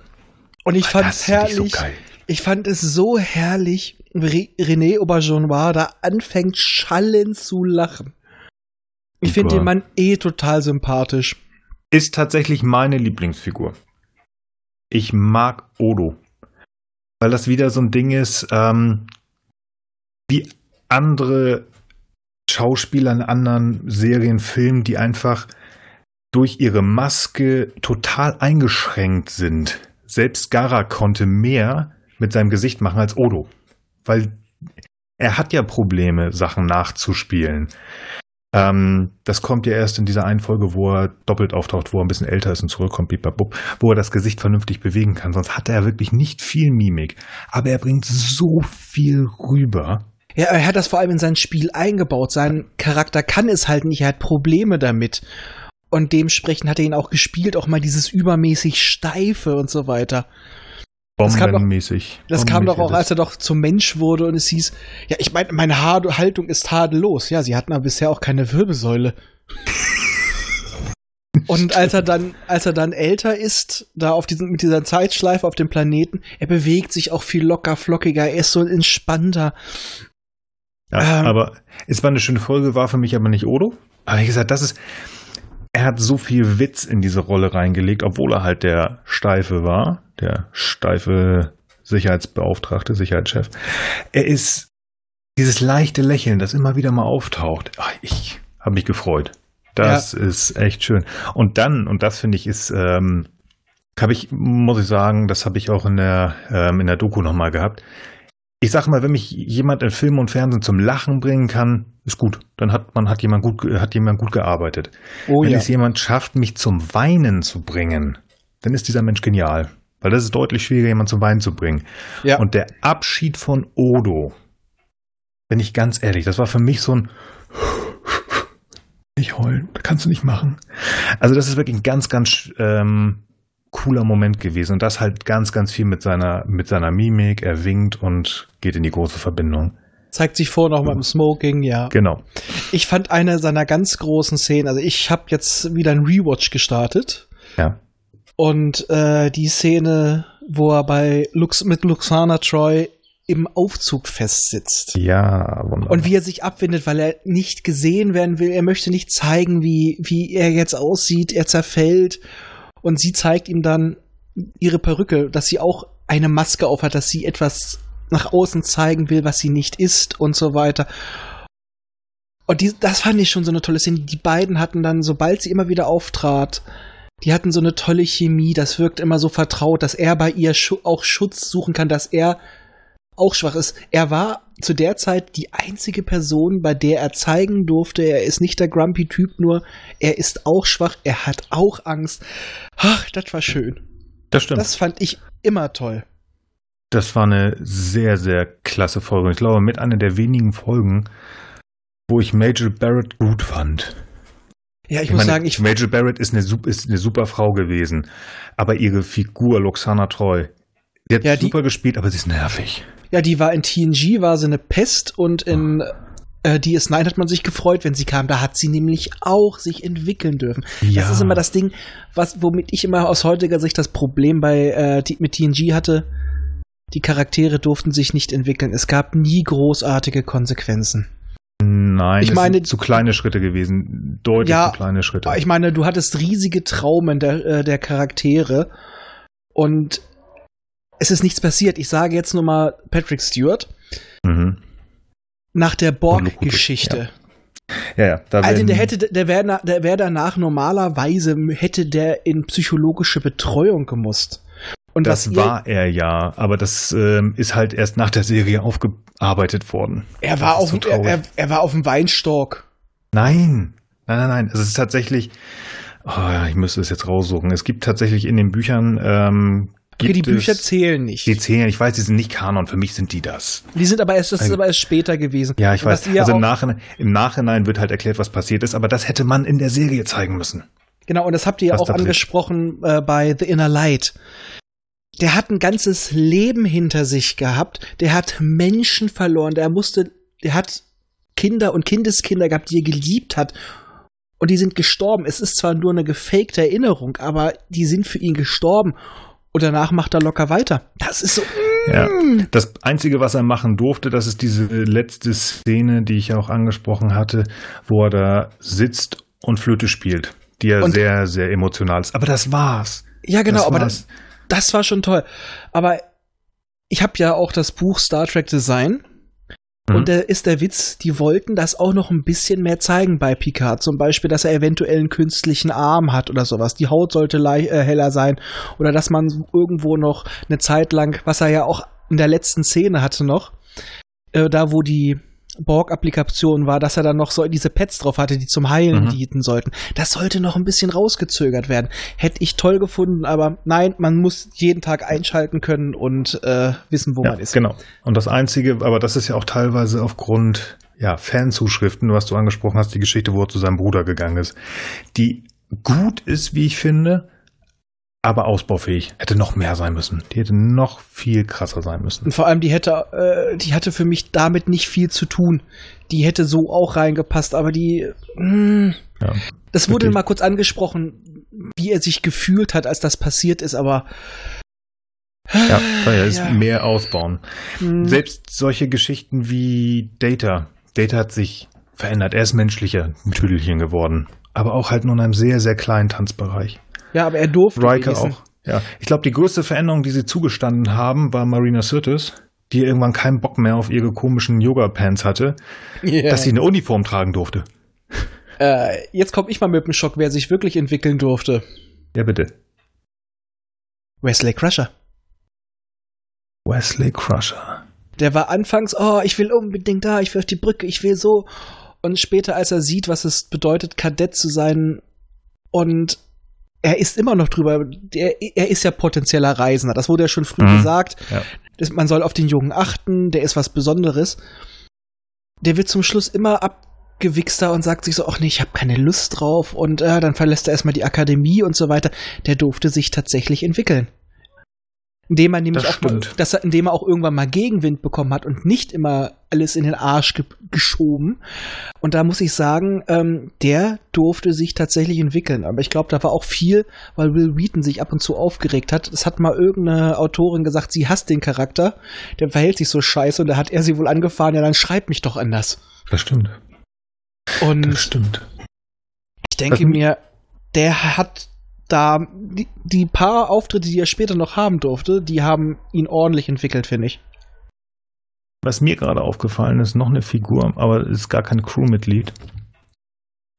Und ich fand Das es herrlich. so. Ich fand es so herrlich, wie René Aubergenois da anfängt schallend zu lachen. Ich finde den Mann eh total sympathisch. Ist tatsächlich meine Lieblingsfigur. Ich mag Odo. weil das wieder so ein Ding ist, ähm, wie andere Schauspieler in anderen Serien, Filmen, die einfach durch ihre Maske total eingeschränkt sind. Selbst Gara konnte mehr mit seinem Gesicht machen als Odo. Weil er hat ja Probleme, Sachen nachzuspielen. Ähm, das kommt ja erst in dieser einen Folge, wo er doppelt auftaucht, wo er ein bisschen älter ist und zurückkommt, bibabub, wo er das Gesicht vernünftig bewegen kann. Sonst hat er wirklich nicht viel Mimik. Aber er bringt so viel rüber. Ja, er hat das vor allem in sein Spiel eingebaut. Sein Charakter kann es halt nicht, er hat Probleme damit. Und dementsprechend hat er ihn auch gespielt, auch mal dieses übermäßig Steife und so weiter. Das kam doch, Bombenmäßig. das kam doch auch, als er doch zum Mensch wurde und es hieß, ja, ich meine, meine Haltung ist tadellos. Ja, sie hatten aber bisher auch keine Wirbelsäule. und als er dann, als er dann älter ist, da auf diesen, mit dieser Zeitschleife auf dem Planeten, er bewegt sich auch viel locker, flockiger, er ist so entspannter. Ja, Ähm, aber es war eine schöne Folge, war für mich aber nicht Odo. Aber wie gesagt, das ist, er hat so viel Witz in diese Rolle reingelegt, obwohl er halt der Steife war, der steife Sicherheitsbeauftragte, Sicherheitschef. Er ist dieses leichte Lächeln, das immer wieder mal auftaucht. Ach, ich habe mich gefreut. Das ist echt schön. Und dann, und das finde ich ist, ähm, habe ich, muss ich sagen, das habe ich auch in der, ähm, in der Doku nochmal gehabt. Ich sag mal, wenn mich jemand in Film und Fernsehen zum Lachen bringen kann, ist gut. Dann hat man hat jemand gut hat jemand gut gearbeitet. Oh wenn ja. es jemand schafft, mich zum Weinen zu bringen, dann ist dieser Mensch genial. Weil das ist deutlich schwieriger, jemanden zum Weinen zu bringen. ja. Und der Abschied von Odo, bin ich ganz ehrlich, das war für mich so ein nicht heulen, das kannst du nicht machen. Also das ist wirklich ein ganz, ganz ähm, cooler Moment gewesen und das halt ganz, ganz viel mit seiner mit seiner Mimik. Er winkt und geht in die große Verbindung. Zeigt sich vor noch mal im Smoking, ja. Genau. Ich fand eine seiner ganz großen Szenen, also ich habe jetzt wieder ein Rewatch gestartet Ja. und äh, die Szene, wo er bei Lux mit Luxana Troy im Aufzug festsitzt. Ja, wunderbar. Und wie er sich abwendet, weil er nicht gesehen werden will. Er möchte nicht zeigen, wie, wie er jetzt aussieht. Er zerfällt. Und sie zeigt ihm dann ihre Perücke, dass sie auch eine Maske aufhat, dass sie etwas nach außen zeigen will, was sie nicht ist und so weiter. Und die, das fand ich schon so eine tolle Szene. Die beiden hatten dann, sobald sie immer wieder auftrat, die hatten so eine tolle Chemie. Das wirkt immer so vertraut, dass er bei ihr auch Schutz suchen kann, dass er auch schwach ist. Er war zu der Zeit die einzige Person, bei der er zeigen durfte, er ist nicht der grumpy Typ, nur er ist auch schwach, er hat auch Angst. Ach, das war schön. das stimmt. Das fand ich immer toll. Das war eine sehr, sehr klasse Folge. Ich glaube, mit einer der wenigen Folgen, wo ich Major Barrett gut fand. Ja, ich, muss meine, sagen, ich Major Barrett ist eine, ist eine super Frau gewesen. Aber ihre Figur, Loxana Troy, die hat Ja, die- super gespielt, aber sie ist nervig. ja, die war in TNG war sie eine Pest und in äh, DS9 hat man sich gefreut, wenn sie kam. Da hat sie nämlich auch sich entwickeln dürfen. Ja. Das ist immer das Ding, was womit ich immer aus heutiger Sicht das Problem bei äh, mit TNG hatte. Die Charaktere durften sich nicht entwickeln. Es gab nie großartige Konsequenzen. Nein, Ich es meine- sind zu kleine Schritte gewesen. Deutlich Ja, zu kleine Schritte. Aber ich meine, du hattest riesige Traumen der, äh, der Charaktere und es ist nichts passiert. Ich sage jetzt nur mal Patrick Stewart mhm. nach der Borg-Geschichte. Ja, ja. Da Also der hätte, der wäre der wär danach normalerweise hätte der in psychologische Betreuung gemusst. Und das war er ja, aber das ähm, ist halt erst nach der Serie aufgearbeitet worden. er war auf so dem, er, er, er war auf dem Weinstock. Nein, nein, nein, nein. Es ist tatsächlich. Oh ja, ich müsste es jetzt raussuchen. Es gibt tatsächlich in den Büchern. Ähm, Okay, die Bücher es, zählen nicht. Die zählen. Ich weiß, die sind nicht Kanon. Für mich sind die das. Die sind aber erst, das ist Also- aber erst später gewesen. Ja, ich Und weiß. Also im Nachhinein, im Nachhinein wird halt erklärt, was passiert ist. Aber das hätte man in der Serie zeigen müssen. Genau, und das habt ihr ja auch angesprochen äh, bei The Inner Light. Der hat ein ganzes Leben hinter sich gehabt. Der hat Menschen verloren. Der musste, der hat Kinder und Kindeskinder gehabt, die er geliebt hat. Und die sind gestorben. Es ist zwar nur eine gefakte Erinnerung, aber die sind für ihn gestorben. Und danach macht er locker weiter. Das ist so. Ja. Das Einzige, was er machen durfte, das ist diese letzte Szene, die ich auch angesprochen hatte, wo er da sitzt und Flöte spielt, die ja Und- sehr, sehr emotional ist. Aber das war's. Ja, genau, das aber war's. das, das war schon toll. Aber ich habe ja auch das Buch Star Trek Design. Mhm. Und da ist der Witz, die wollten das auch noch ein bisschen mehr zeigen bei Picard. Zum Beispiel, dass er eventuell einen künstlichen Arm hat oder sowas. Die Haut sollte äh, heller sein. Oder dass man irgendwo noch eine Zeit lang, was er ja auch in der letzten Szene hatte noch, äh, da wo die Borg-Applikation war, dass er dann noch so diese Pads drauf hatte, die zum Heilen Mhm. dienten sollten. Das sollte noch ein bisschen rausgezögert werden. Hätte ich toll gefunden, aber nein, man muss jeden Tag einschalten können und äh, wissen, wo ja, man ist. genau. Und das Einzige, aber das ist ja auch teilweise aufgrund ja, Fanzuschriften, was du angesprochen hast, die Geschichte, wo er zu seinem Bruder gegangen ist, die gut ist, wie ich finde, aber ausbaufähig. Hätte noch mehr sein müssen. Die hätte noch viel krasser sein müssen. Und vor allem, die hätte, äh, die hatte für mich damit nicht viel zu tun. Die hätte so auch reingepasst, aber die, mh, Ja. das wurde Wirklich. mal kurz angesprochen, wie er sich gefühlt hat, als das passiert ist, aber Ja, ja, ist Ja. mehr ausbauen. mh, Selbst solche Geschichten wie Data. Data hat sich verändert. Er ist menschlicher, ein Tüdelchen geworden. Aber auch halt nur in einem sehr, sehr kleinen Tanzbereich. Ja, aber er durfte Riker wenigstens. auch. Ja, ich glaube, die größte Veränderung, die sie zugestanden haben, war Marina Sirtis, die irgendwann keinen Bock mehr auf ihre komischen Yoga-Pants hatte, Ja. dass sie eine Uniform tragen durfte. Äh, jetzt komme ich mal mit dem Schock, wer sich wirklich entwickeln durfte. Ja, bitte. Wesley Crusher. Wesley Crusher. Der war anfangs, oh, ich will unbedingt da, ich will auf die Brücke, ich will so. Und später, als er sieht, was es bedeutet, Kadett zu sein, und er ist immer noch drüber, der, er ist ja potenzieller Reisender, das wurde ja schon früh Mhm. gesagt. Ja. Das, man soll auf den Jungen achten, der ist was Besonderes. Der wird zum Schluss immer abgewichster und sagt sich so, ach nee, ich habe keine Lust drauf. Und äh, dann verlässt er erstmal die Akademie und so weiter. Der durfte sich tatsächlich entwickeln. Indem er nämlich Das auch dass er, indem er auch irgendwann mal Gegenwind bekommen hat und nicht immer alles in den Arsch ge geschoben. Und da muss ich sagen, ähm, der durfte sich tatsächlich entwickeln. Aber ich glaube, da war auch viel, weil Will Wheaton sich ab und zu aufgeregt hat. Es hat mal irgendeine Autorin gesagt, sie hasst den Charakter, der verhält sich so scheiße und da hat er sie wohl angefahren, ja, dann schreib mich doch anders. Das stimmt. Und Das stimmt. ich denke Das- mir, der hat da die, die paar Auftritte, die er später noch haben durfte, die haben ihn ordentlich entwickelt, finde ich. Was mir gerade aufgefallen ist, noch eine Figur, aber ist gar kein Crewmitglied,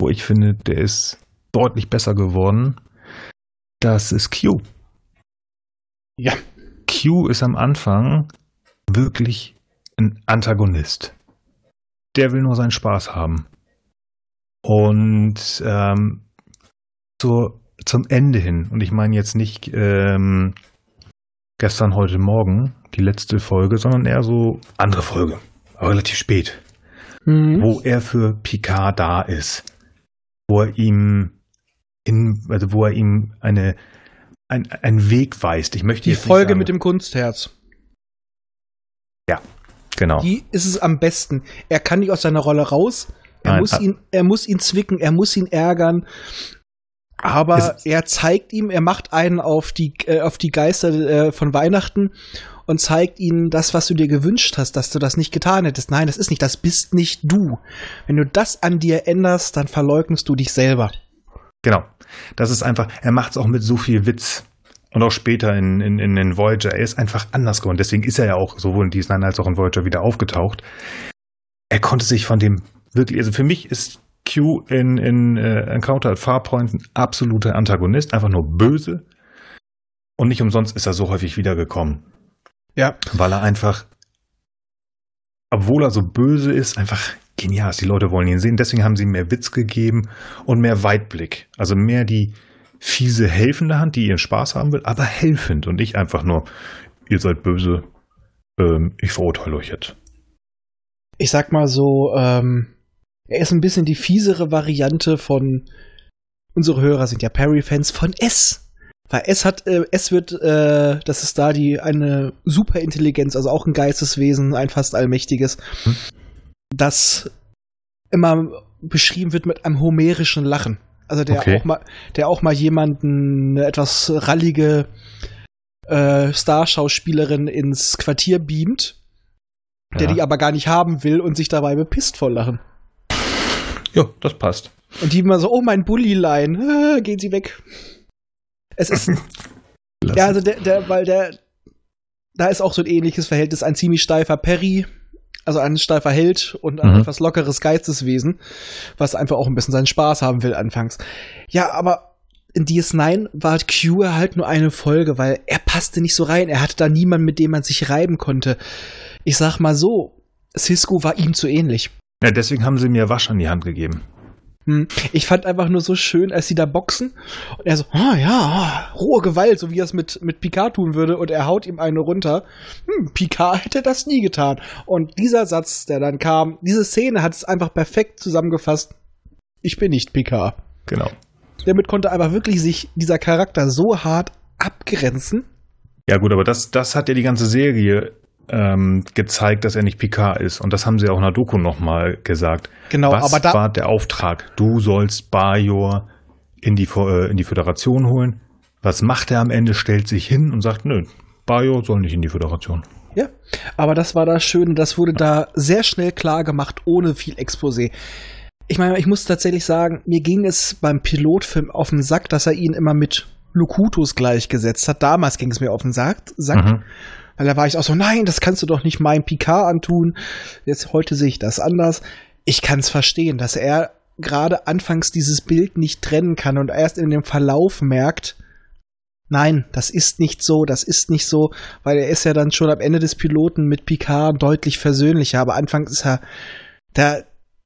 wo ich finde, der ist deutlich besser geworden. Das ist Q. Ja. Q ist am Anfang wirklich ein Antagonist. Der will nur seinen Spaß haben. Und ähm, so zum Ende hin, und ich meine jetzt nicht ähm, gestern, heute Morgen, die letzte Folge, sondern eher so andere Folge, aber relativ spät, Mhm. wo er für Picard da ist, wo er ihm in, also wo er ihm eine ein, einen Weg weist. Ich möchte Die Folge sagen- mit dem Kunstherz. genau. Die ist es am besten. Er kann nicht aus seiner Rolle raus. Er Nein, muss ah. ihn, er muss ihn zwicken, er muss ihn ärgern. Aber er zeigt ihm, er macht einen auf die, äh, auf die Geister äh, von Weihnachten und zeigt ihnen das, was du dir gewünscht hast, dass du das nicht getan hättest. Nein, das ist nicht, das bist nicht du. Wenn du das an dir änderst, dann verleugnest du dich selber. Genau. Das ist einfach, er macht es auch mit so viel Witz. Und auch später in, in, in den Voyager, er ist einfach anders geworden. Deswegen ist er ja auch sowohl in Disneyland als auch in Voyager wieder aufgetaucht. Er konnte sich von dem wirklich, also für mich ist Q in, in äh, Encounter at Farpoint ein absoluter Antagonist, einfach nur böse. Und nicht umsonst ist er so häufig wiedergekommen. Ja. Weil er einfach, obwohl er so böse ist, einfach genial ist. Die Leute wollen ihn sehen. Deswegen haben sie mehr Witz gegeben und mehr Weitblick. Also mehr die fiese helfende Hand, die ihren Spaß haben will, aber helfend und nicht einfach nur, ihr seid böse, ähm, ich verurteile euch jetzt. ich sag mal so, ähm, er ist ein bisschen die fiesere Variante von unsere Hörer sind ja Perry-Fans von S. Weil S hat, äh, S wird, äh, das ist da die eine Superintelligenz, also auch ein Geisteswesen, ein fast allmächtiges, Hm. das immer beschrieben wird mit einem homerischen Lachen. Also der Okay. auch mal, der auch mal jemanden eine etwas rallige äh, Starschauspielerin ins Quartier beamt der Ja. die aber gar nicht haben will und sich dabei bepisst vor Lachen. Ja, das passt. Und die immer so, oh mein Bullylein, ah, gehen Sie weg. Es ist, ja, also der, der, weil der, da ist auch so ein ähnliches Verhältnis, ein ziemlich steifer Perry, also ein steifer Held und ein Mhm. etwas lockeres Geisteswesen, was einfach auch ein bisschen seinen Spaß haben will anfangs. Ja, aber in DS9 war Q halt nur eine Folge, weil er passte nicht so rein. Er hatte da niemanden, mit dem man sich reiben konnte. Ich sag mal so, Cisco war ihm zu ähnlich. Ja, deswegen haben sie mir Wasch an die Hand gegeben. Hm. Ich fand einfach nur so schön, als sie da boxen und er so, ah ja, ah, rohe Gewalt, so wie er es mit, mit Picard tun würde und er haut ihm eine runter. Hm, Picard hätte das nie getan. Und dieser Satz, der dann kam, diese Szene hat es einfach perfekt zusammengefasst. Ich bin nicht Picard. Genau. Damit konnte aber wirklich sich dieser Charakter so hart abgrenzen. Ja gut, aber das, das hat ja die ganze Serie ähm, gezeigt, dass er nicht Picard ist. Und das haben sie auch in der Doku nochmal gesagt. Genau, Was aber da, war der Auftrag? Du sollst Bajor in die, äh, in die Föderation holen. Was macht er am Ende? Stellt sich hin und sagt, nö, Bajor soll nicht in die Föderation. Ja, aber das war das Schöne, das wurde da sehr schnell klar gemacht, ohne viel Exposé. Ich meine, ich muss tatsächlich sagen, mir ging es beim Pilotfilm auf den Sack, dass er ihn immer mit Locutus gleichgesetzt hat. Damals ging es mir auf den Sack, Sack Mhm. Weil da war ich auch so, nein, das kannst du doch nicht meinem Picard antun. Jetzt heute sehe ich das anders. Ich kann es verstehen, dass er gerade anfangs dieses Bild nicht trennen kann und erst in dem Verlauf merkt, nein, das ist nicht so, das ist nicht so, weil er ist ja dann schon am Ende des Piloten mit Picard deutlich versöhnlicher, aber anfangs ist er, da,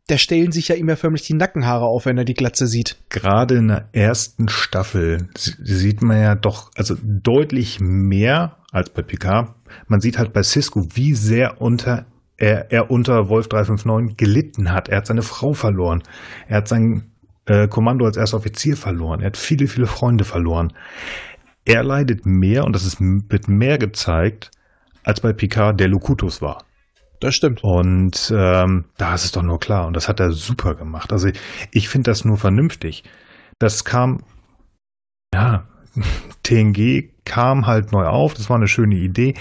der stellen sich ja ihm ja förmlich die Nackenhaare auf, wenn er die Glatze sieht. Gerade in der ersten Staffel sieht man ja doch also deutlich mehr als bei Picard. Man sieht halt bei Cisco, wie sehr unter er, er unter Wolf 359 gelitten hat. Er hat seine Frau verloren. Er hat sein äh, Kommando als erster Offizier verloren. Er hat viele, viele Freunde verloren. Er leidet mehr, und das ist, wird mehr gezeigt, als bei Picard, der Locutus war. Das stimmt. Und ähm, da ist es doch nur klar. Und das hat er super gemacht. Also ich, ich finde das nur vernünftig. Das kam, ja, TNG kam halt neu auf. Das war eine schöne Idee.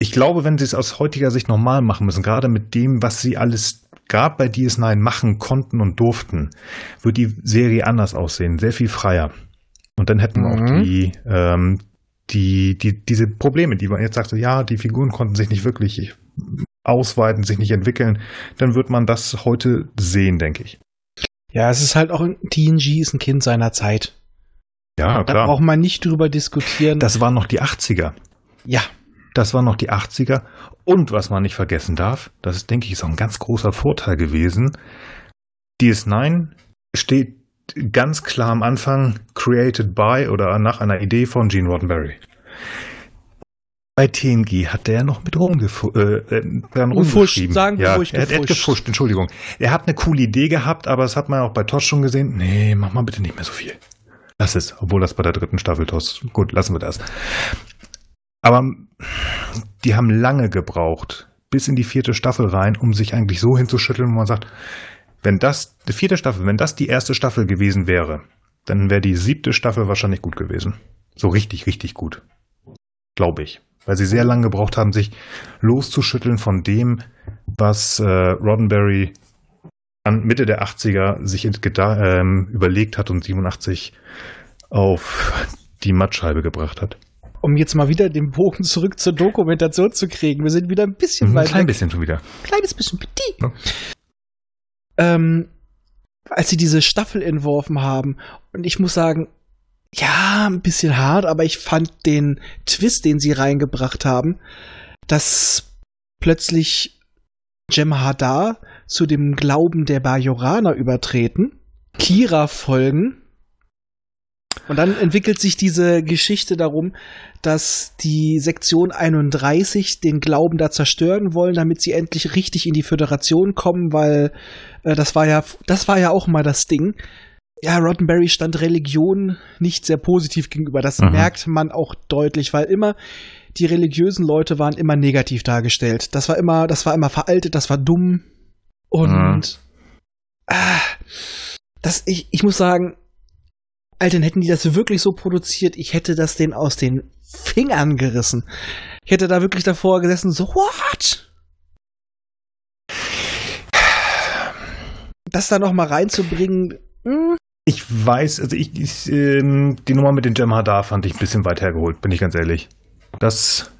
Ich glaube, wenn sie es aus heutiger Sicht normal machen müssen, gerade mit dem, was sie alles gerade bei DS9 machen konnten und durften, wird die Serie anders aussehen, sehr viel freier. Und dann hätten wir auch Mhm. die, ähm, die, die, diese Probleme, die man jetzt sagt, so, ja, die Figuren konnten sich nicht wirklich ausweiten, sich nicht entwickeln, dann wird man das heute sehen, denke ich. Ja, es ist halt auch, ein TNG ist ein Kind seiner Zeit. Ja, Da braucht man nicht drüber diskutieren. Das waren noch die 80er. ja, Das waren noch die 80er. Und was man nicht vergessen darf, das ist, denke ich, ist auch ein ganz großer Vorteil gewesen. DS9 steht ganz klar am Anfang created by oder nach einer Idee von Gene Roddenberry. Bei TNG hat der ja noch mit äh, äh, Gefuscht, rumgeschrieben. sagen wir ja, ruhig er, hat- er hat gefuscht, Entschuldigung. Er hat eine coole Idee gehabt, aber das hat man auch bei Tosh schon gesehen. Nee, mach mal bitte nicht mehr so viel. Lass es, obwohl das bei der dritten Staffel Tosh. Gut, lassen wir das. Aber die haben lange gebraucht, bis in die vierte Staffel rein, um sich eigentlich so hinzuschütteln, wo man sagt, wenn das, die vierte Staffel, wenn das die erste Staffel gewesen wäre, dann wäre die siebte Staffel wahrscheinlich gut gewesen. So richtig, richtig gut. Glaube ich. Weil sie sehr lange gebraucht haben, sich loszuschütteln von dem, was äh, Roddenberry an Mitte der 80er sich ähm, überlegt hat und 87 auf die Mattscheibe gebracht hat. um jetzt mal wieder den Bogen zurück zur Dokumentation zu kriegen. Wir sind wieder ein bisschen Ein weit klein weg. bisschen schon wieder. Kleines bisschen petit. Ja. Ähm, als sie diese Staffel entworfen haben, und ich muss sagen, ja, ein bisschen hart, aber ich fand den Twist, den sie reingebracht haben, dass plötzlich Jem'Hadar zu dem Glauben der Bajoraner übertreten, Kira folgen, und dann entwickelt sich diese Geschichte darum, dass die Sektion 31 den Glauben da zerstören wollen, damit sie endlich richtig in die Föderation kommen, weil äh, das war ja das war ja auch mal das Ding. Ja, Roddenberry stand Religion nicht sehr positiv gegenüber. Das Mhm. merkt man auch deutlich, weil immer die religiösen Leute waren immer negativ dargestellt. Das war immer, das war immer veraltet, das war dumm und Mhm. ah, das ich ich muss sagen, Alter, hätten die das wirklich so produziert, ich hätte das denen aus den Fingern gerissen. Ich hätte da wirklich davor gesessen, so, what? Das da noch mal reinzubringen, hm, Ich weiß, also ich, ich ähm, die Nummer mit den Jem'Hadar fand ich ein bisschen weit hergeholt, bin ich ganz ehrlich. Das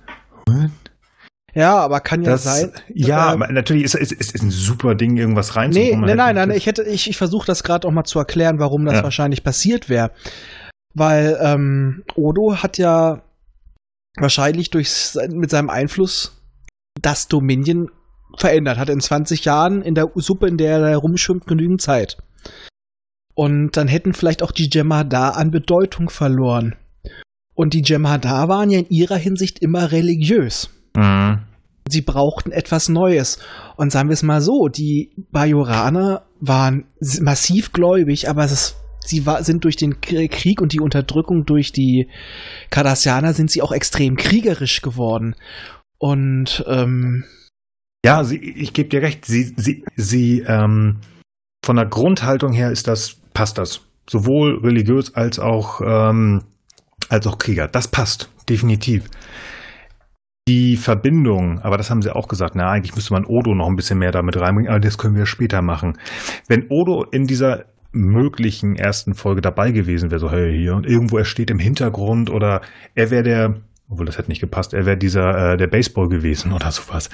Ja, aber kann ja Das, sein. ja, äh, aber natürlich ist es ist, ist ein super Ding, irgendwas Nee, reinzubekommen. nee, nein, hätte- nein, ich hätte, ich, ich versuche das gerade auch mal zu erklären, warum das Ja. wahrscheinlich passiert wäre. Weil ähm, Odo hat ja wahrscheinlich durch sein- mit seinem Einfluss das Dominion verändert, hat in 20 Jahren in der Suppe, in der er rumschwimmt, genügend Zeit. Und dann hätten vielleicht auch die Jem'Hadar an Bedeutung verloren. Und die Jem'Hadar waren ja in ihrer Hinsicht immer religiös. Mhm. Sie brauchten etwas Neues. Und sagen wir es mal so, die Bajoraner waren massiv gläubig, aber es sie war, sind durch den Krieg und die Unterdrückung durch die Cardassianer sind sie auch extrem kriegerisch geworden. Und ähm, Ja, sie, ich gebe dir recht. Sie, sie, sie ähm, von der Grundhaltung her ist das, passt das. Sowohl religiös als auch, ähm, als auch Krieger. Das passt, definitiv. Die Verbindung, aber das haben sie auch gesagt, na, eigentlich müsste man Odo noch ein bisschen mehr damit reinbringen, aber das können wir später machen. Wenn Odo in dieser möglichen ersten Folge dabei gewesen wäre, so, hey, hier, und irgendwo er steht im Hintergrund oder er wäre der, obwohl das hätte nicht gepasst, er wäre dieser, äh, der Baseball gewesen oder sowas,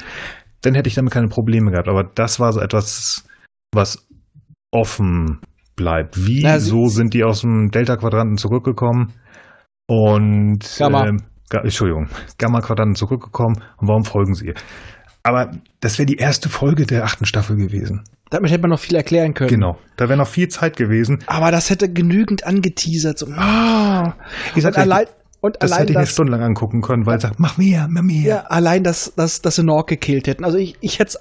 dann hätte ich damit keine Probleme gehabt. Aber das war so etwas, was offen bleibt. Wie Na, sie- so sind die aus dem Delta-Quadranten zurückgekommen und Gamma. ähm, Entschuldigung, Gamma-Quadranten zurückgekommen und warum folgen sie ihr? Aber das wäre die erste Folge der achten Staffel gewesen. damit hätte man noch viel erklären können. Genau. Da wäre noch viel Zeit gewesen. Aber das hätte genügend angeteasert. So, ah. Ich sag und allein, und das allein hätte ich mir stundenlang angucken können, weil er sagt, mach mehr, mach mehr. Ja, allein, dass, dass, dass sie Nork gekillt hätten. Also ich, ich hätte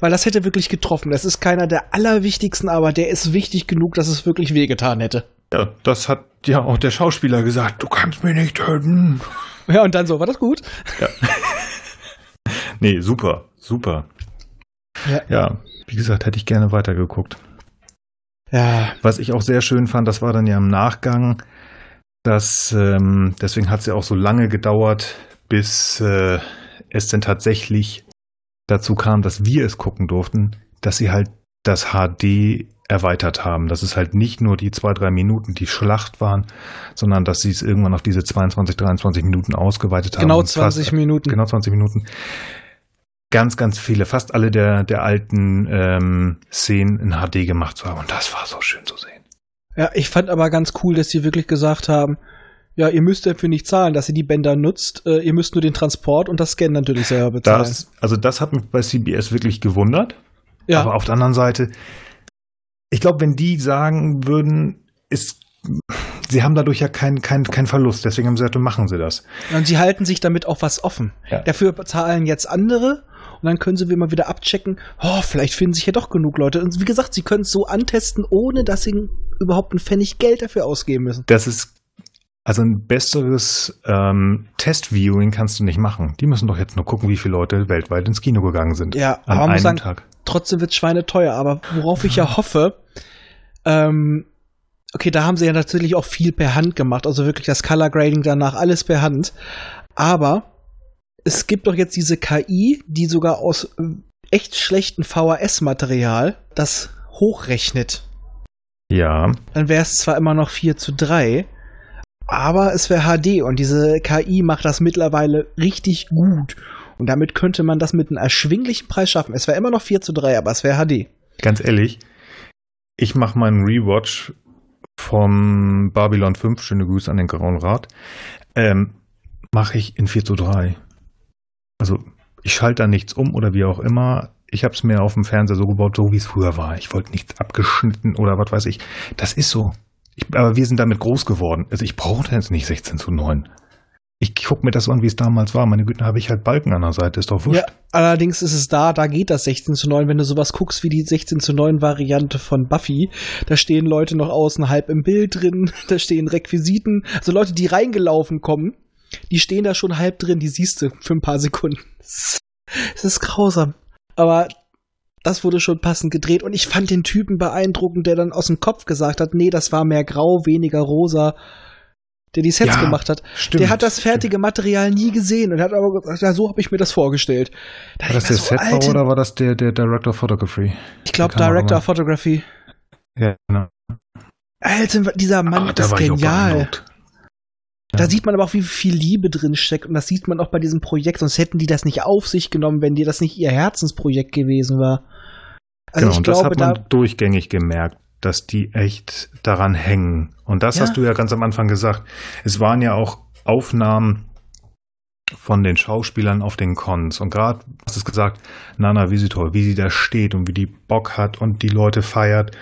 weil das hätte wirklich getroffen. Das ist keiner der allerwichtigsten, aber der ist wichtig genug, dass es wirklich wehgetan hätte. Ja, das hat ja auch der Schauspieler gesagt, du kannst mich nicht töten. Ja, und dann so, war das gut? Nee, super, super. Ja. Ja, wie gesagt, hätte ich gerne weitergeguckt. Ja, Was ich auch sehr schön fand, das war dann ja im Nachgang, dass ähm, deswegen hat es ja auch so lange gedauert, bis äh, es denn tatsächlich dazu kam, dass wir es gucken durften, dass sie halt das HD erweitert haben. Dass es halt nicht nur die zwei, drei Minuten die Schlacht waren, sondern dass sie es irgendwann auf diese 22, 23 Minuten ausgeweitet haben. genau Und fast- 20 Minuten. Genau 20 Minuten. Ganz, ganz viele, fast alle der, der alten ähm, Szenen in HD gemacht zu haben. Und das war so schön zu sehen. Ja, ich fand aber ganz cool, dass sie wirklich gesagt haben, ja, ihr müsst dafür nicht zahlen, dass ihr die Bänder nutzt. Äh, ihr müsst nur den Transport und das Scannen natürlich selber bezahlen. Das, also das hat mich bei CBS wirklich gewundert. Ja, Aber auf der anderen Seite, ich glaube, wenn die sagen würden, ist, sie haben dadurch ja keinen kein, kein Verlust. Deswegen haben sie gesagt, machen sie das. und sie halten sich damit auch was offen. Ja. Dafür bezahlen jetzt andere und dann können sie mal wieder abchecken, oh, vielleicht finden sich ja doch genug Leute. Und wie gesagt, sie können es so antesten, ohne dass sie überhaupt einen Pfennig Geld dafür ausgeben müssen. Das ist, also ein besseres ähm, Test-Viewing kannst du nicht machen. Die müssen doch jetzt nur gucken, wie viele Leute weltweit ins Kino gegangen sind. Ja, an aber einem sagen, Tag. trotzdem wird Schweine teuer. Aber worauf ich ja hoffe, ähm, okay, da haben sie ja natürlich auch viel per Hand gemacht, also wirklich das Color Grading danach, alles per Hand. Aber es gibt doch jetzt diese KI, die sogar aus äh, echt schlechtem VHS-Material das hochrechnet. Ja, Dann wäre es zwar immer noch 4 zu 3, aber es wäre HD und diese KI macht das mittlerweile richtig gut. Und damit könnte man das mit einem erschwinglichen Preis schaffen. Es wäre immer noch 4 zu 3, aber es wäre HD. ganz ehrlich, ich mache meinen Rewatch vom Babylon 5, schöne Grüße an den Grauen Rat, ähm, mache ich in 4 zu 3. Also ich schalte da nichts um oder wie auch immer. Ich habe es mir auf dem Fernseher so gebaut, so wie es früher war. Ich wollte nichts abgeschnitten oder was weiß ich. Das ist so. Ich, aber wir sind damit groß geworden. Also ich brauche jetzt nicht 16 zu 9. Ich gucke mir das an, wie es damals war. Meine Güte, habe ich halt Balken an der Seite. Ist doch wurscht. Ja, allerdings ist es da, da geht das 16 zu 9. Wenn du sowas guckst wie die 16 zu 9 Variante von Buffy, da stehen Leute noch außen halb im Bild drin, da stehen Requisiten, also Leute, die reingelaufen kommen, die stehen da schon halb drin, die siehst du für ein paar Sekunden. Es ist grausam. Aber das wurde schon passend gedreht und ich fand den Typen beeindruckend, der dann aus dem Kopf gesagt hat, nee, das war mehr grau, weniger rosa, der die Sets Ja, gemacht hat. Stimmt. der hat das fertige Material nie gesehen und hat aber gesagt, ja, so habe ich mir das vorgestellt. Da War das der so, Setbau Alter, oder war das der, der Director of Photography? Ich glaube? Director of Photography. Ja, genau. Alter, dieser Mann da ist genial. Da sieht man aber auch, wie viel Liebe drin steckt. Und das sieht man auch bei diesem Projekt. Sonst hätten die das nicht auf sich genommen, wenn dir das nicht ihr Herzensprojekt gewesen war. Also genau, und glaube, das hat man da durchgängig gemerkt, dass die echt daran hängen. Und das ja. hast du ja ganz am Anfang gesagt. Es waren ja auch Aufnahmen von den Schauspielern auf den Cons. Und gerade, hast du es gesagt, Nana Visitor, wie sie da steht und wie die Bock hat und die Leute feiert.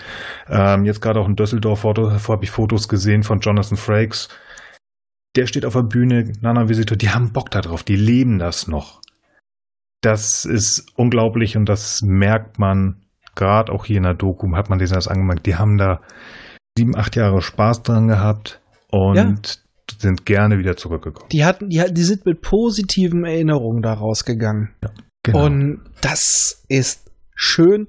Ähm, jetzt gerade auch in Düsseldorf habe ich Fotos gesehen von Jonathan Frakes. Der steht auf der Bühne, Nana Visitor, die haben Bock darauf, die leben das noch. Das ist unglaublich und das merkt man gerade auch hier in der Doku, hat man das angemerkt. Die haben da sieben, acht Jahre Spaß dran gehabt und ja sind gerne wieder zurückgekommen. Die hatten, die, die sind mit positiven Erinnerungen daraus gegangen. Ja, genau. Und das ist schön.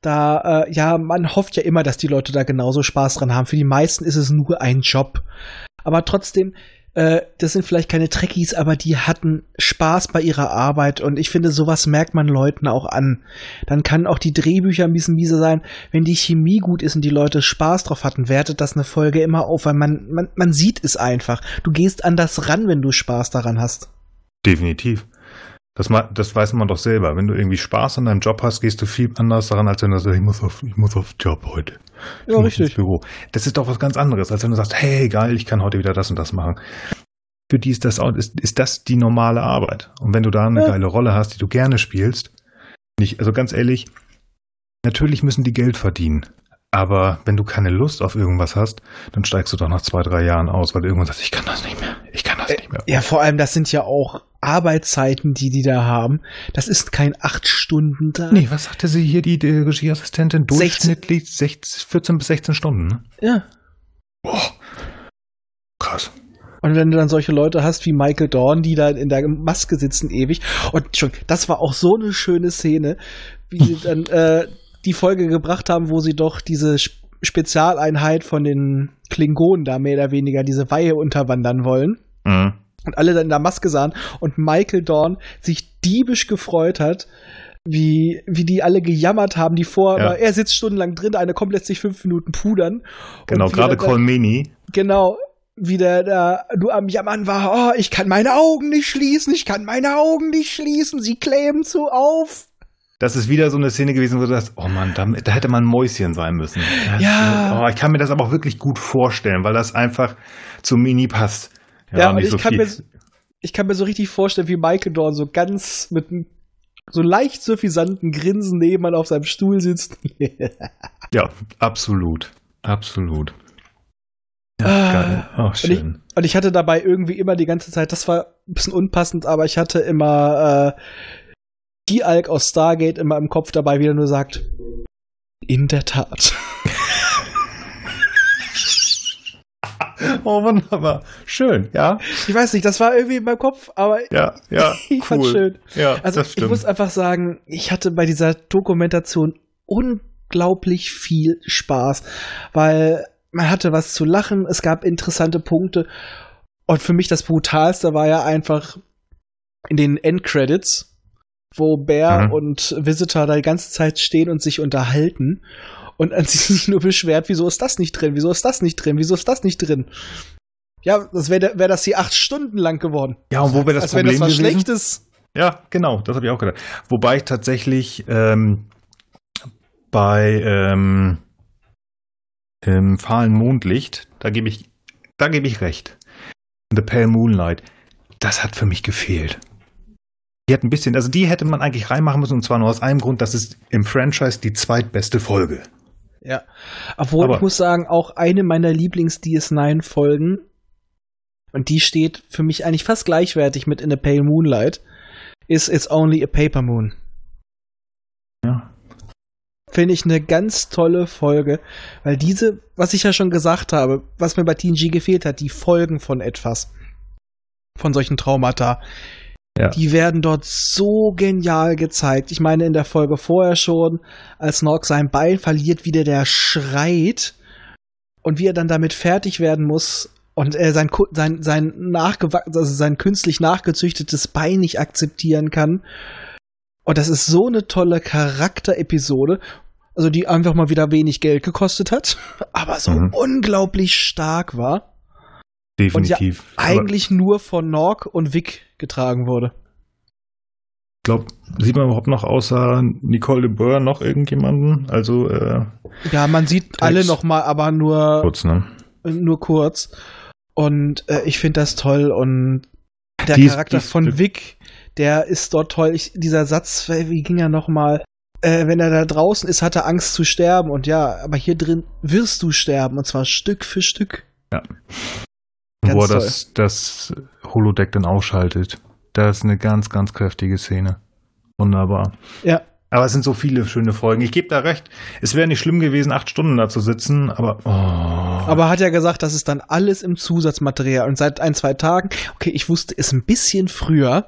Da, äh, ja, man hofft ja immer, dass die Leute da genauso Spaß dran haben. Für die meisten ist es nur ein Job. Aber trotzdem, äh, das sind vielleicht keine Trekkies, aber die hatten Spaß bei ihrer Arbeit und ich finde, sowas merkt man Leuten auch an. Dann kann auch die Drehbücher ein bisschen miese sein. Wenn die Chemie gut ist und die Leute Spaß drauf hatten, wertet das eine Folge immer auf, weil man, man, man sieht es einfach. Du gehst anders ran, wenn du Spaß daran hast. Definitiv. Das, das weiß man doch selber. Wenn du irgendwie Spaß an deinem Job hast, gehst du viel anders daran, als wenn du sagst, ich muss auf, ich muss auf Job heute. Ich ja, richtig. Büro. Das ist doch was ganz anderes, als wenn du sagst, hey, geil, ich kann heute wieder das und das machen. Für die ist das, ist, ist das die normale Arbeit. Und wenn du da eine ja. geile Rolle hast, die du gerne spielst, nicht, also ganz ehrlich, natürlich müssen die Geld verdienen. Aber wenn du keine Lust auf irgendwas hast, dann steigst du doch nach zwei, drei Jahren aus, weil du irgendwann sagst, ich kann das nicht mehr. Ich kann das äh, nicht mehr. Ja, vor allem, das sind ja auch Arbeitszeiten, die die da haben. Das ist kein acht Stunden Tag. Nee, was sagte sie hier, die, die Regieassistentin? Durchschnittlich 16, 14 bis 16 Stunden, ne? Ja. Boah. Krass. Und wenn du dann solche Leute hast wie Michael Dorn, die da in der Maske sitzen ewig. Und schon, das war auch so eine schöne Szene, wie sie dann äh, die Folge gebracht haben, wo sie doch diese Spezialeinheit von den Klingonen da mehr oder weniger diese Weihe unterwandern wollen. Mhm. Und alle dann in der Maske sahen und Michael Dorn sich diebisch gefreut hat, wie, wie die alle gejammert haben, die vor, ja. er sitzt stundenlang drin, eine kommt letztlich fünf Minuten pudern. Genau, gerade Colmeni. Genau, wie der da nur am Jammern war, oh, ich kann meine Augen nicht schließen, ich kann meine Augen nicht schließen, sie kleben zu auf das ist wieder so eine Szene gewesen, wo du sagst, oh Mann, da, da hätte man ein Mäuschen sein müssen. Das, ja. Oh, ich kann mir das aber auch wirklich gut vorstellen, weil das einfach zu Mini passt. Ja, ja und ich, so kann mir, ich kann mir so richtig vorstellen, wie Michael Dorn so ganz mit einem so leicht suffisanten Grinsen nebenan auf seinem Stuhl sitzt. ja, absolut. Absolut. Ja, ah, geil. Oh, schön. Und ich, und ich, hatte dabei irgendwie immer die ganze Zeit, das war ein bisschen unpassend, aber ich hatte immer äh, die Alk aus Stargate immer im Kopf dabei wieder nur sagt, in der Tat. oh, wunderbar. Schön, ja. Ich weiß nicht, das war irgendwie in meinem Kopf, aber ja, ja, ich cool. fand's schön. Ja, also ich muss einfach sagen, ich hatte bei dieser Dokumentation unglaublich viel Spaß, weil man hatte was zu lachen, es gab interessante Punkte und für mich das brutalste war ja einfach in den Endcredits, wo Bear mhm. und Visitor da die ganze Zeit stehen und sich unterhalten und an sich nur beschwert, wieso ist das nicht drin, wieso ist das nicht drin, wieso ist das nicht drin. Ja, das wäre wär das hier acht Stunden lang geworden. Ja, und wo wäre das Als Problem das was gewesen? Schlechtes. Ja, genau, das habe ich auch gedacht. Wobei ich tatsächlich ähm, bei ähm, im fahlen Mondlicht, da gebe ich, da gebe ich recht. The Pale Moonlight, das hat für mich gefehlt. Die hat ein bisschen, also die hätte man eigentlich reinmachen müssen, und zwar nur aus einem Grund, das ist im Franchise die zweitbeste Folge. Ja. Obwohl, Aber ich muss sagen, auch eine meiner Lieblings-DS9-Folgen, und die steht für mich eigentlich fast gleichwertig mit In a Pale Moonlight, ist It's Only a Paper Moon. Ja. Finde ich eine ganz tolle Folge, weil diese, was ich ja schon gesagt habe, was mir bei TNG gefehlt hat, die Folgen von etwas, von solchen Traumata, ja. Die werden dort so genial gezeigt. Ich meine, in der Folge vorher schon, als Nog sein Bein verliert, wie der, der schreit und wie er dann damit fertig werden muss und er sein, sein, sein, nachgewachsen, also sein künstlich nachgezüchtetes Bein nicht akzeptieren kann. Und das ist so eine tolle Charakterepisode, also die einfach mal wieder wenig Geld gekostet hat, aber so mhm. unglaublich stark war. Definitiv. Und ja eigentlich nur von Nork und Vic getragen wurde. Ich glaube, sieht man überhaupt noch außer Nicole de Boer noch irgendjemanden? Also äh, ja, man sieht alle noch mal, aber nur kurz, ne? Nur kurz. Und äh, ich finde das toll und der Die ist- Charakter die ist- von Vic, der ist dort toll. Ich, dieser Satz, wie ging er noch mal? Äh, wenn er da draußen ist, hat er Angst zu sterben und ja, aber hier drin wirst du sterben und zwar Stück für Stück. Ganz wo er das, das Holodeck dann ausschaltet. Das ist eine ganz, ganz kräftige Szene. Wunderbar. Ja, Aber es sind so viele schöne Folgen. Ich gebe da recht. Es wäre nicht schlimm gewesen, acht Stunden da zu sitzen, aber. Oh. aber hat ja gesagt, das ist dann alles im Zusatzmaterial und seit ein, zwei Tagen, okay, ich wusste es ein bisschen früher,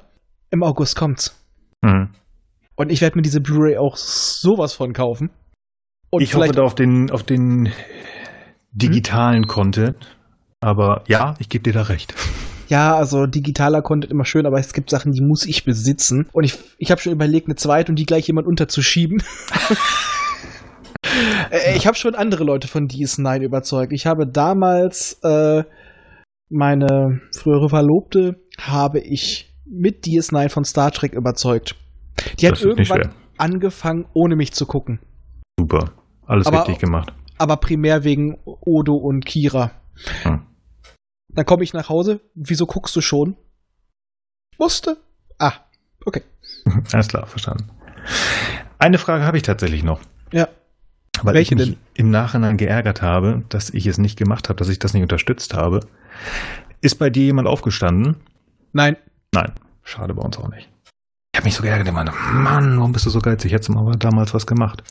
im August kommt's. Mhm. Und ich werde mir diese Blu-ray auch sowas von kaufen. Und ich hoffe da auf den, auf den digitalen Content. Aber ja, ich gebe dir da recht. Ja, also digitaler Content immer schön, aber es gibt Sachen, die muss ich besitzen. Und ich, ich habe schon überlegt, eine zweite und die gleich jemand unterzuschieben. Äh, ich habe schon andere Leute von DS9 überzeugt. Ich habe damals äh, meine frühere Verlobte habe ich mit DS9 von Star Trek überzeugt. Die hat Das nicht irgendwann angefangen, ohne mich zu gucken. Super. Alles Aber- richtig gemacht. Aber primär wegen Odo und Kira. Hm. Dann komme ich nach Hause. Wieso guckst du schon? Musste. Ah, okay. Alles klar, verstanden. Eine Frage habe ich tatsächlich noch. Ja. Weil Welche ich mich denn? im Nachhinein geärgert habe, dass ich es nicht gemacht habe, dass ich das nicht unterstützt habe. Ist bei dir jemand aufgestanden? Nein. Nein. Schade bei uns auch nicht. Ich habe mich so geärgert, ich meine, Mann, warum bist du so geizig? Hättest du mal damals was gemacht.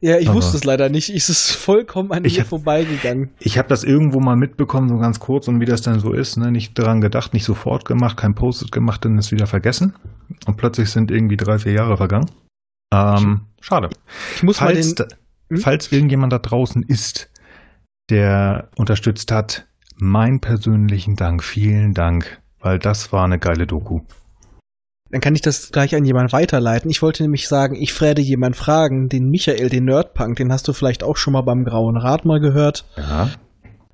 Ja, ich Aber- wusste es leider nicht. Es ist vollkommen an mir vorbeigegangen. Ich habe das irgendwo mal mitbekommen, so ganz kurz und wie das dann so ist. Ne? Nicht daran gedacht, nicht sofort gemacht, kein Post-it gemacht, dann ist wieder vergessen. Und plötzlich sind irgendwie drei, vier Jahre vergangen. Ähm, schade. Ich muss mal Falls, den. da, Hm? falls irgendjemand da draußen ist, der unterstützt hat, mein persönlichen Dank, vielen Dank, weil das war eine geile Doku. Dann kann ich das gleich an jemanden weiterleiten. Ich wollte nämlich sagen, ich werde jemanden fragen, den Michael, den Nerdpunk, den hast du vielleicht auch schon mal beim Grauen Rat mal gehört. Ja.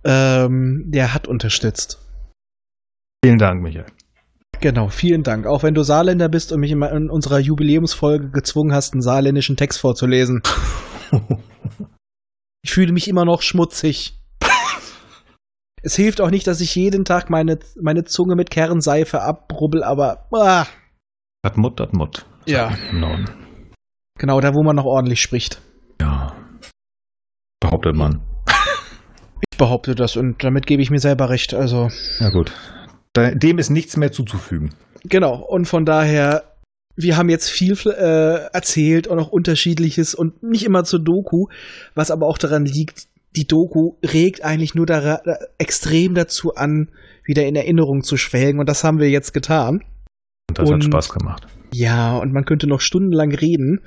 Ähm, der hat unterstützt. Vielen Dank, Michael. Genau, vielen Dank. Auch wenn du Saarländer bist und mich in in unserer Jubiläumsfolge gezwungen hast, einen saarländischen Text vorzulesen. Ich fühle mich immer noch schmutzig. Es hilft auch nicht, dass ich jeden Tag meine, meine Zunge mit Kernseife abbrubbel, aber ah, Dat Mut, dat Mut. Ja. Norden. genau da, wo man noch ordentlich spricht. Ja. Behauptet man. Ich behaupte das und damit gebe ich mir selber recht. Also, Ja gut. Da, dem ist nichts mehr zuzufügen. genau. Und von daher, wir haben jetzt viel äh, erzählt und auch unterschiedliches und nicht immer zur Doku, was aber auch daran liegt, die Doku regt eigentlich nur dara extrem dazu an, wieder in Erinnerung zu schwelgen und das haben wir jetzt getan. Und das hat Und- Spaß gemacht. Ja, und man könnte noch stundenlang reden,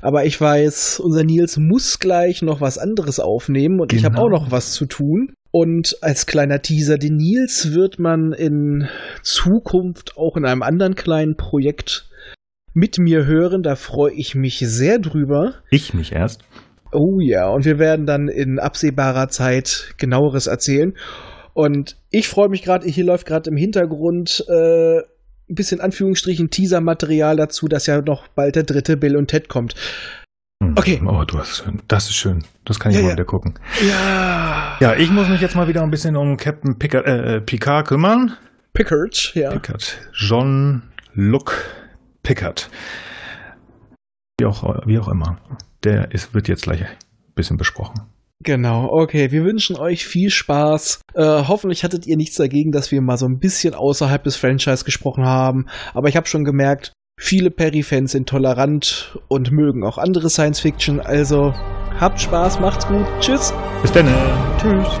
aber ich weiß, unser Nils muss gleich noch was anderes aufnehmen und ich habe Genau. auch noch was zu tun. Und als kleiner Teaser, den Nils wird man in Zukunft auch in einem anderen kleinen Projekt mit mir hören. Da freue ich mich sehr drüber. Ich mich erst. Oh ja, und wir werden dann in absehbarer Zeit genaueres erzählen. Und ich freue mich gerade, hier läuft gerade im Hintergrund äh, ein bisschen Anführungsstrichen Teaser-Material dazu, dass ja noch bald der dritte Bill und Ted kommt. Hm. Okay. Oh, du hast schön. Das ist schön. Das kann ich Ja, mal ja. wieder gucken. Ja. Ja, ich muss mich jetzt mal wieder ein bisschen um Captain Pickard, äh, Picard kümmern. Pickard, ja. Pickard. John Luke Pickard. Wie auch, wie auch immer. Der ist, wird jetzt gleich ein bisschen besprochen. Genau, okay. Wir wünschen euch viel Spaß. Äh, hoffentlich hattet ihr nichts dagegen, dass wir mal so ein bisschen außerhalb des Franchise gesprochen haben. Aber ich habe schon gemerkt, viele Perry-Fans sind tolerant und mögen auch andere Science-Fiction. Also habt Spaß, macht's gut. Tschüss. Bis dann. Tschüss.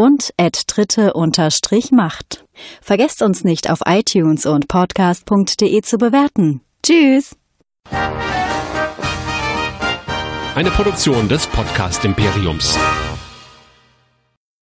und at dritte-macht. Vergesst uns nicht auf iTunes und podcast.de zu bewerten. Tschüss! Eine Produktion des Podcast Imperiums.